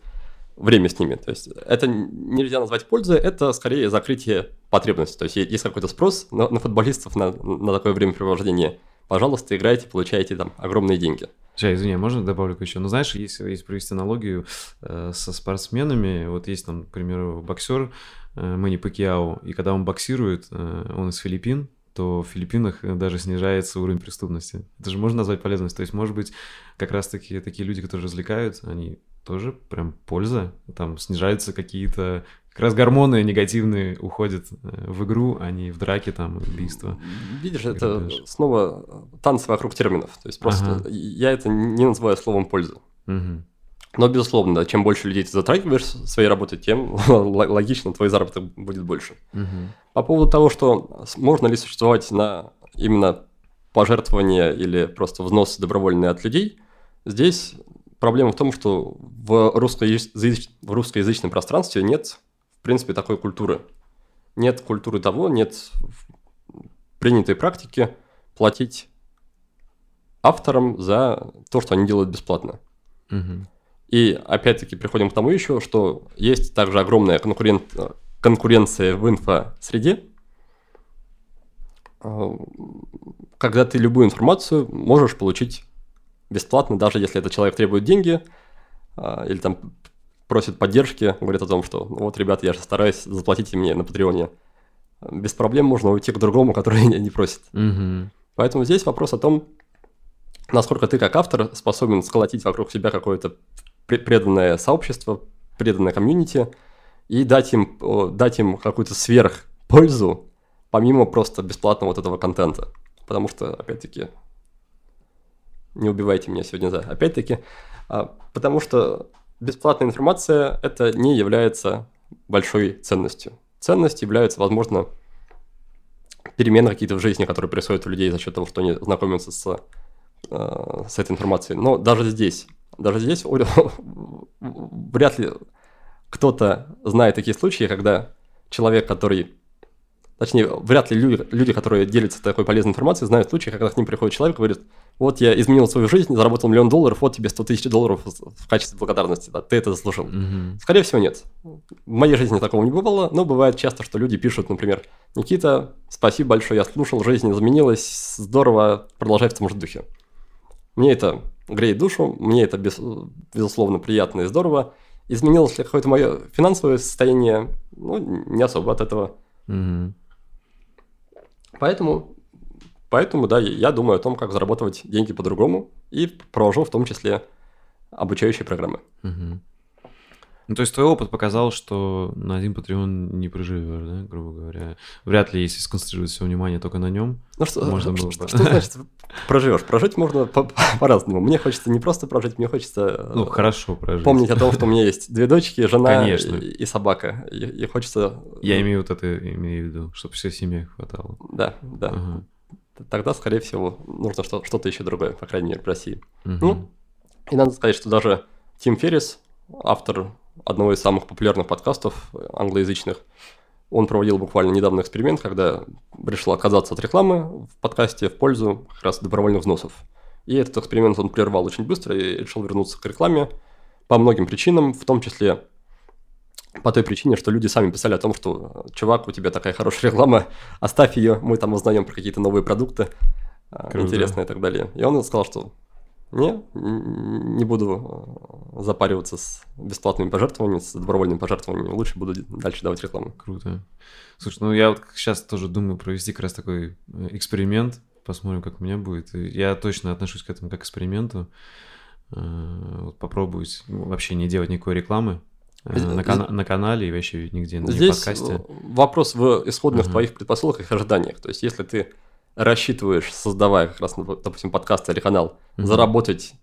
время с ними. То есть это нельзя назвать пользой, это скорее закрытие потребности. То есть есть какой-то спрос на, на футболистов на, на такое времяпрепровождение. Пожалуйста, играйте, получаете там огромные деньги. Сейчас, извини, можно добавлю еще? Ну, знаешь, если, если провести аналогию э, со спортсменами, вот есть там, к примеру, боксер э, Мэнни Пакьяо, и когда он боксирует, э, он из Филиппин, то в Филиппинах даже снижается уровень преступности. Это же можно назвать полезностью. То есть, может быть, как раз-таки такие люди, которые развлекают, они тоже прям польза. Там снижаются какие-то... Как раз гормоны негативные уходят э, в игру, а не в драке, там, убийства. Видишь, это снова танцы вокруг терминов. То есть просто ага. я это не называю словом польза. Угу. Но, безусловно, да, чем больше людей ты затрагиваешь своей работы, тем логично твой заработок будет больше. Угу. По поводу того, что можно ли существовать на именно пожертвования или просто взносы добровольные от людей, здесь проблема в том, что в, русскоязыч... в русскоязычном пространстве нет, в принципе, такой культуры. Нет культуры того, нет принятой практики платить авторам за то, что они делают бесплатно. Угу. И опять-таки приходим к тому еще, что есть также огромная конкурент... конкуренция в инфосреде, когда ты любую информацию можешь получить бесплатно, даже если этот человек требует деньги а, или там просит поддержки, говорит о том, что «Ну вот, ребята, я же стараюсь, заплатите мне на Патреоне. Без проблем можно уйти к другому, который не, просит. Угу. Поэтому здесь вопрос о том, насколько ты как автор способен сколотить вокруг себя какое-то преданное сообщество, преданное комьюнити и дать им, дать им какую-то сверхпользу, помимо просто бесплатного вот этого контента. Потому что, опять-таки, не убивайте меня сегодня за. Опять-таки, а, потому что бесплатная информация это не является большой ценностью. Ценность является, возможно, перемены какие-то в жизни, которые происходят у людей за счет того, что они знакомятся с, а, с этой информацией. Но даже здесь, даже здесь вряд ли кто-то знает такие случаи, когда человек, который Точнее, вряд ли люди, люди, которые делятся такой полезной информацией, знают случаи, когда к ним приходит человек и говорит, вот я изменил свою жизнь, заработал миллион долларов, вот тебе 100 тысяч долларов в качестве благодарности, да, ты это заслужил. Угу. Скорее всего, нет. В моей жизни такого не бывало, но бывает часто, что люди пишут, например, Никита, спасибо большое, я слушал, жизнь изменилась, здорово, продолжай в том же духе. Мне это греет душу, мне это без, безусловно приятно и здорово. Изменилось ли какое-то мое финансовое состояние? Ну, не особо от этого. Угу. Поэтому, поэтому, да, я думаю о том, как заработать деньги по-другому и провожу в том числе обучающие программы. Угу. Ну, то есть твой опыт показал, что на один Patreon не проживешь, да, грубо говоря. Вряд ли, если сконцентрировать все внимание только на нем, ну, что, можно что, было что, бы... что значит проживешь? Прожить можно по- по-разному. Мне хочется не просто прожить, мне хочется... Ну, хорошо прожить. Помнить о том, что у меня есть две дочки, жена Конечно. И, и собака. И, и хочется... Я имею вот это имею в виду, чтобы все семье хватало. Да, да. Ага. Тогда, скорее всего, нужно что-то еще другое, по крайней мере, в России. Угу. Ну, и надо сказать, что даже Тим Феррис, автор одного из самых популярных подкастов англоязычных, Он проводил буквально недавно эксперимент, когда решил отказаться от рекламы в подкасте в пользу как раз добровольных взносов. И этот эксперимент он прервал очень быстро и решил вернуться к рекламе по многим причинам, в том числе по той причине, что люди сами писали о том, что чувак, у тебя такая хорошая реклама, оставь ее, мы там узнаем про какие-то новые продукты, а, Круто. интересные и так далее. И он сказал, что не, не буду э, запариваться с бесплатными пожертвованиями, с добровольными пожертвованиями. Лучше буду дальше давать рекламу. Круто. Слушай, ну я вот сейчас тоже думаю провести как раз такой э, эксперимент. Посмотрим, как у меня будет. Я точно отношусь к этому как к эксперименту. Э, вот попробовать вообще не делать никакой рекламы. На, кана- на канале и вообще нигде, на Здесь подкасте. вопрос в исходных uh-huh. твоих предпосылках и ожиданиях. То есть, если ты рассчитываешь, создавая как раз, допустим, подкаст или канал, mm-hmm. заработать,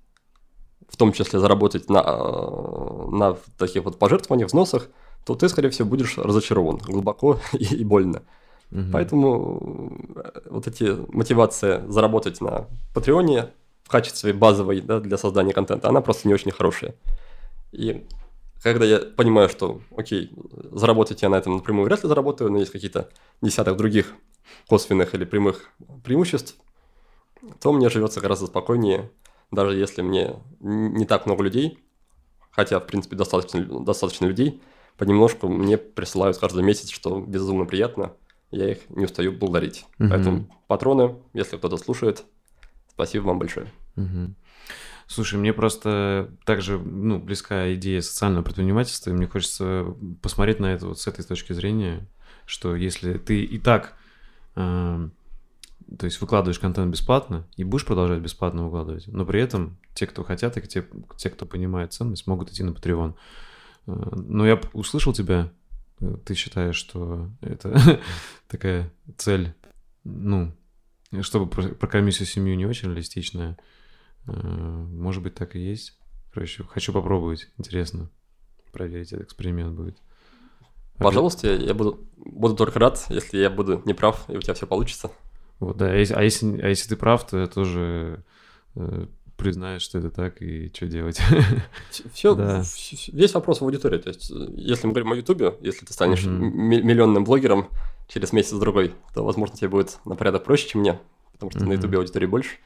в том числе заработать на, э, на таких вот пожертвованиях, взносах, то ты, скорее всего, будешь разочарован глубоко и, и больно. Mm-hmm. Поэтому э, вот эти мотивация заработать на Патреоне в качестве базовой да, для создания контента, она просто не очень хорошая. И когда я понимаю, что, окей, заработать я на этом напрямую вряд ли заработаю, но есть какие-то десяток других косвенных или прямых преимуществ, то мне живется гораздо спокойнее, даже если мне не так много людей, хотя, в принципе, достаточно, достаточно людей, понемножку мне присылают каждый месяц, что безумно приятно, я их не устаю благодарить. Угу. Поэтому патроны, если кто-то слушает, спасибо вам большое. Угу. Слушай, мне просто также ну, близка идея социального предпринимательства, и мне хочется посмотреть на это вот с этой точки зрения, что если ты и так то есть выкладываешь контент бесплатно и будешь продолжать бесплатно выкладывать, но при этом те, кто хотят, и те, те кто понимает ценность, могут идти на Patreon. Э, но я услышал тебя, э, ты считаешь, что это такая цель, ну, чтобы прокормить всю семью не очень реалистичная, Э, может быть, так и есть. Короче, хочу попробовать. Интересно. Проверить этот эксперимент будет. Пожалуйста, я буду, буду только рад, если я буду неправ, и у тебя все получится. Вот, да. А если, а если, а если ты прав, то я тоже э, признаю, что это так, и что делать. Все, да. Весь вопрос в аудитории. То есть, если мы говорим о Ютубе, если ты станешь угу. миллионным блогером через месяц-другой, то, возможно, тебе будет на порядок проще, чем мне, потому что угу. на Ютубе аудитории больше.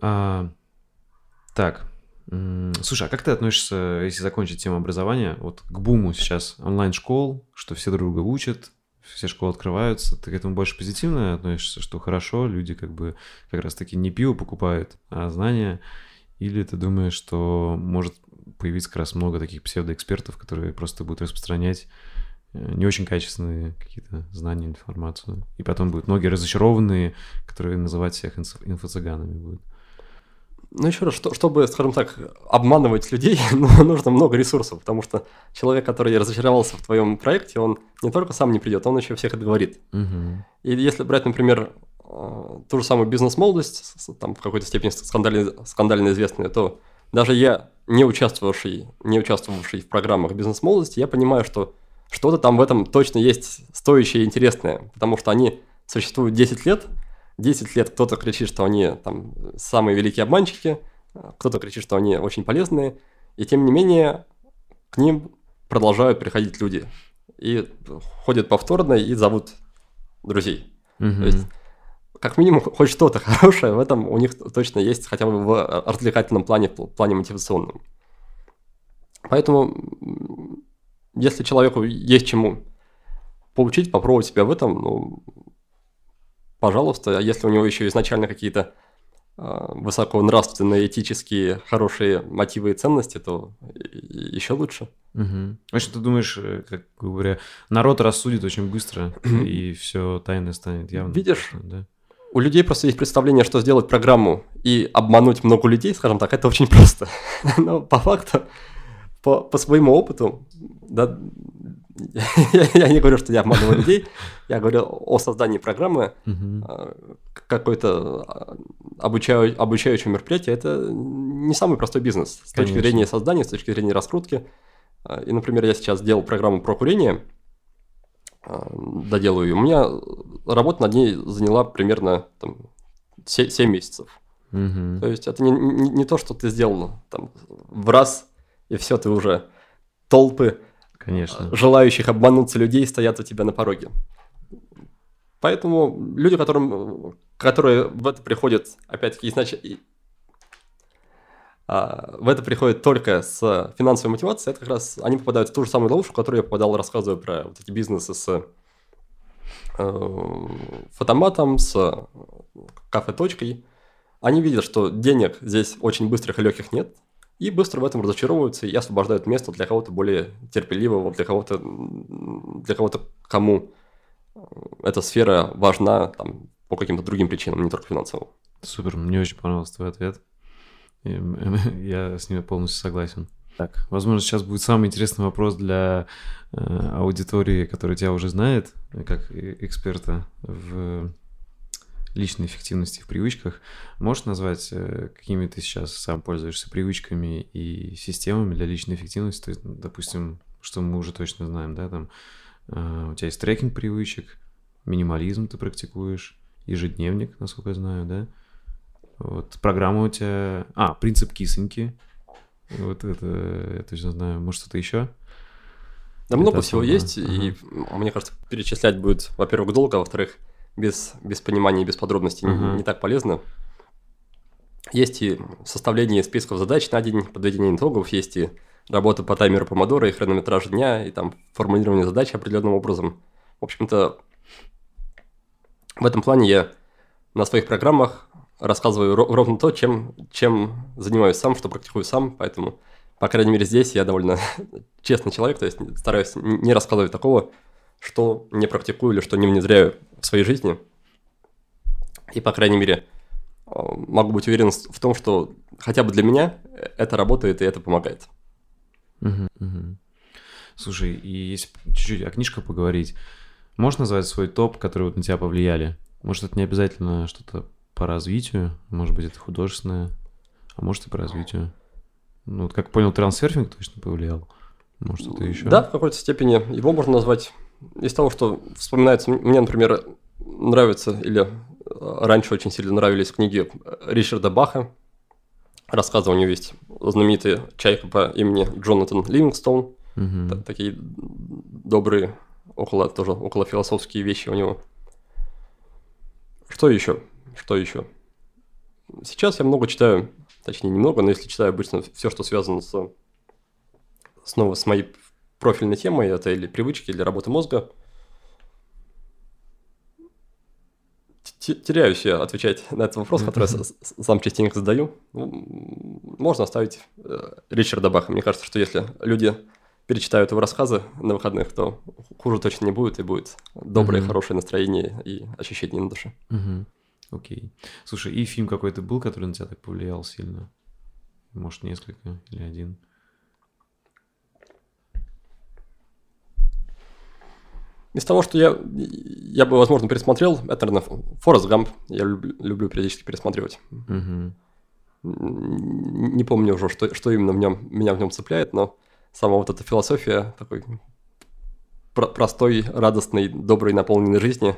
А, так, слушай, а как ты относишься, если закончить тему образования, вот к буму сейчас онлайн-школ, что все друга учат, все школы открываются, ты к этому больше позитивно относишься, что хорошо, люди как бы как раз-таки не пиво покупают, а знания, или ты думаешь, что может появиться как раз много таких псевдоэкспертов, которые просто будут распространять э, не очень качественные какие-то знания, информацию. И потом будут многие разочарованные, которые называть всех инфо-цыганами будут. Ну, еще раз, что, чтобы, скажем так, обманывать людей, ну, нужно много ресурсов, потому что человек, который разочаровался в твоем проекте, он не только сам не придет, он еще всех отговорит. Угу. И если брать, например, э, ту же самую бизнес-молодость, там в какой-то степени скандально, скандально известную, то даже я, не участвовавший, не участвовавший в программах бизнес-молодости, я понимаю, что что-то там в этом точно есть стоящее и интересное, потому что они существуют 10 лет – 10 лет кто-то кричит, что они там самые великие обманщики, кто-то кричит, что они очень полезные, и тем не менее к ним продолжают приходить люди. И ходят повторно и зовут друзей. Угу. То есть, как минимум, хоть что-то хорошее в этом у них точно есть, хотя бы в развлекательном плане, в плане мотивационном. Поэтому, если человеку есть чему поучить, попробовать себя в этом, ну, пожалуйста, а если у него еще изначально какие-то а, высоконравственные, этические, хорошие мотивы и ценности, то еще лучше. Угу. В общем, ты думаешь, э, как говоря, народ рассудит очень быстро, и все тайное станет явно. Видишь, да? у людей просто есть представление, что сделать программу и обмануть много людей, скажем так, это очень просто. Но по факту, по, по своему опыту, да, я не говорю, что я обманываю людей, я говорю о создании программы, а, какой-то а, обучающего мероприятия, это не самый простой бизнес с точки зрения создания, с точки зрения раскрутки. А, и, например, я сейчас делал программу про курение, доделаю ее, у меня работа над ней заняла примерно там, 7 месяцев. Угу. То есть это не, не, не то, что ты сделал там, в раз, и все, ты уже толпы Конечно. желающих обмануться людей стоят у тебя на пороге. Поэтому люди, которым, которые в это приходят, опять-таки, а, в это приходят только с финансовой мотивацией, это как раз они попадают в ту же самую ловушку, в которую я попадал, рассказывая про вот эти бизнесы с э, фотоматом, с кафе-точкой. Они видят, что денег здесь очень быстрых и легких нет, и быстро в этом разочаровываются и освобождают место для кого-то более терпеливого, для кого-то, для кого-то, кому эта сфера важна там, по каким-то другим причинам, не только финансовым. Супер, мне очень понравился твой ответ. Я с ним полностью согласен. Так, возможно, сейчас будет самый интересный вопрос для э, аудитории, которая тебя уже знает, как эксперта в личной эффективности в привычках. Можешь назвать, э, какими ты сейчас сам пользуешься привычками и системами для личной эффективности? То есть, допустим, что мы уже точно знаем, да, там э, у тебя есть трекинг привычек, минимализм ты практикуешь, ежедневник, насколько я знаю, да? Вот программа у тебя... А, принцип кисоньки. Вот это я точно знаю. Может, что-то еще? Да много всего есть, ага. и мне кажется, перечислять будет, во-первых, долго, а во-вторых, без, без понимания и без подробностей uh-huh. не, не так полезно. Есть и составление списков задач на день, подведение итогов, есть и работа по таймеру помодора, и хронометраж дня, и там формулирование задач определенным образом. В общем-то, в этом плане я на своих программах рассказываю ровно то, чем, чем занимаюсь сам, что практикую сам, поэтому, по крайней мере, здесь я довольно честный человек, то есть стараюсь не рассказывать такого, что не практикую или что не внедряю в своей жизни. И, по крайней мере, э, могу быть уверен в том, что хотя бы для меня это работает и это помогает. Угу, угу. Слушай, и если чуть-чуть о книжках поговорить, можешь назвать свой топ, который вот на тебя повлияли? Может, это не обязательно что-то по развитию, может быть, это художественное, а может и по развитию. Ну, вот как понял, трансерфинг точно повлиял. Может, что-то еще? Да, в какой-то степени его можно назвать из того, что вспоминается, мне, например, нравится, или э, раньше очень сильно нравились книги Ричарда Баха. Рассказы у него есть знаменитые «Чайка» по имени Джонатан Ливингстон. Угу. Такие добрые, около, тоже около философские вещи у него. Что еще? Что еще? Сейчас я много читаю, точнее немного, но если читаю обычно все, что связано с снова с моей профильной темой, это или привычки, или работа мозга. Теряюсь я отвечать на этот вопрос, который я сам частенько задаю. Ну, можно оставить э, Ричарда Баха. Мне кажется, что если люди перечитают его рассказы на выходных, то хуже точно не будет, и будет доброе, хорошее настроение и ощущение на душе. Окей. Слушай, и фильм какой-то был, который на тебя так повлиял сильно? Может, несколько или один? Из того, что я, я бы, возможно, пересмотрел, это, наверное, Форест Гамп. Я люблю, люблю периодически пересматривать. Угу. Не помню уже, что, что именно в нем, меня в нем цепляет, но сама вот эта философия такой простой, радостной, доброй, наполненной жизни,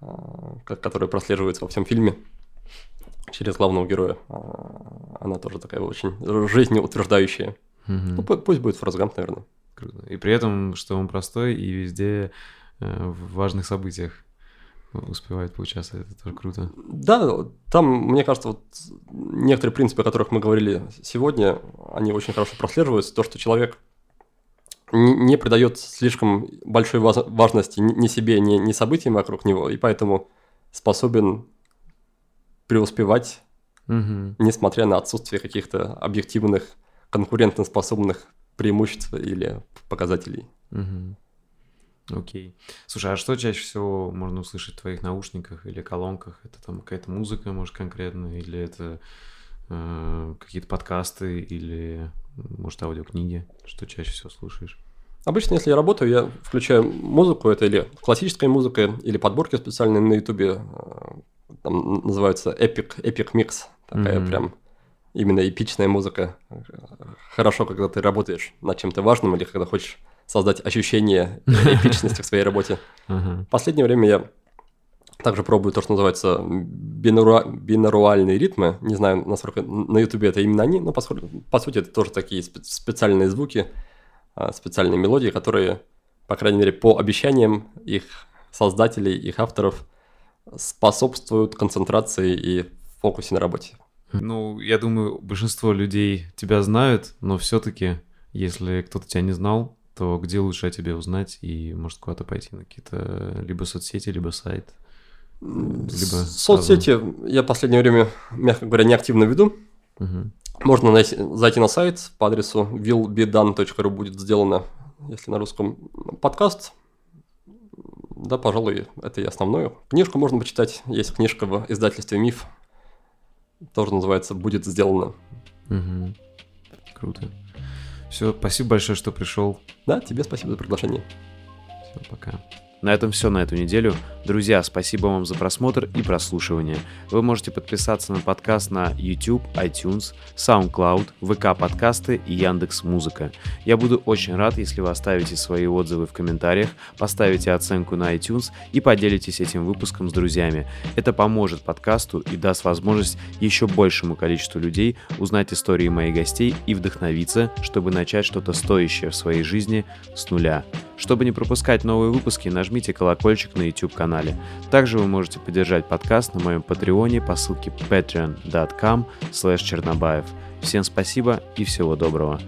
а, которая прослеживается во всем фильме через главного героя, а, она тоже такая очень жизнеутверждающая. Угу. Ну, пусть будет Форест Гамп, наверное. Круто. И при этом, что он простой и везде э, в важных событиях успевает поучаствовать. Это тоже круто. Да, там, мне кажется, вот некоторые принципы, о которых мы говорили сегодня, они очень хорошо прослеживаются. То, что человек не придает слишком большой важности ни себе, ни, ни событиям вокруг него, и поэтому способен преуспевать, угу. несмотря на отсутствие каких-то объективных конкурентоспособных преимуществ или показателей. Угу. Окей. Слушай, а что чаще всего можно услышать в твоих наушниках или колонках? Это там какая-то музыка, может, конкретно, или это э, какие-то подкасты, или, может, аудиокниги? Что чаще всего слушаешь? Обычно, если я работаю, я включаю музыку, это или классическая музыка, или подборки специальные на Ютубе, э, там называются Epic, Epic Mix, такая mm-hmm. прям именно эпичная музыка. Хорошо, когда ты работаешь над чем-то важным или когда хочешь создать ощущение эпичности в своей работе. В последнее время я также пробую то, что называется бинару... бинаруальные ритмы. Не знаю, насколько на Ютубе это именно они, но поскольку, по сути это тоже такие специальные звуки, а, специальные мелодии, которые, по крайней мере, по обещаниям их создателей, их авторов, способствуют концентрации и фокусе на работе. Ну, я думаю, большинство людей тебя знают, но все-таки, если кто-то тебя не знал, то где лучше о тебе узнать и, может, куда-то пойти на какие-то либо соцсети, либо сайт? Либо Соцсети сразу... я в последнее время, мягко говоря, не активно веду. Угу. Можно найти, зайти на сайт по адресу willbedone.ru будет сделано, если на русском, подкаст. Да, пожалуй, это и основное. Книжку можно почитать. Есть книжка в издательстве «Миф». Тоже называется «Будет сделано». Угу. Круто. Все, спасибо большое, что пришел. Да, тебе спасибо за приглашение. Все, пока. На этом все на эту неделю. Друзья, спасибо вам за просмотр и прослушивание. Вы можете подписаться на подкаст на YouTube, iTunes, SoundCloud, ВК подкасты и Яндекс Музыка. Я буду очень рад, если вы оставите свои отзывы в комментариях, поставите оценку на iTunes и поделитесь этим выпуском с друзьями. Это поможет подкасту и даст возможность еще большему количеству людей узнать истории моих гостей и вдохновиться, чтобы начать что-то стоящее в своей жизни с нуля. Чтобы не пропускать новые выпуски, нажмите колокольчик на YouTube-канале. Также вы можете поддержать подкаст на моем патреоне по ссылке patreon.com чернобаев. Всем спасибо и всего доброго.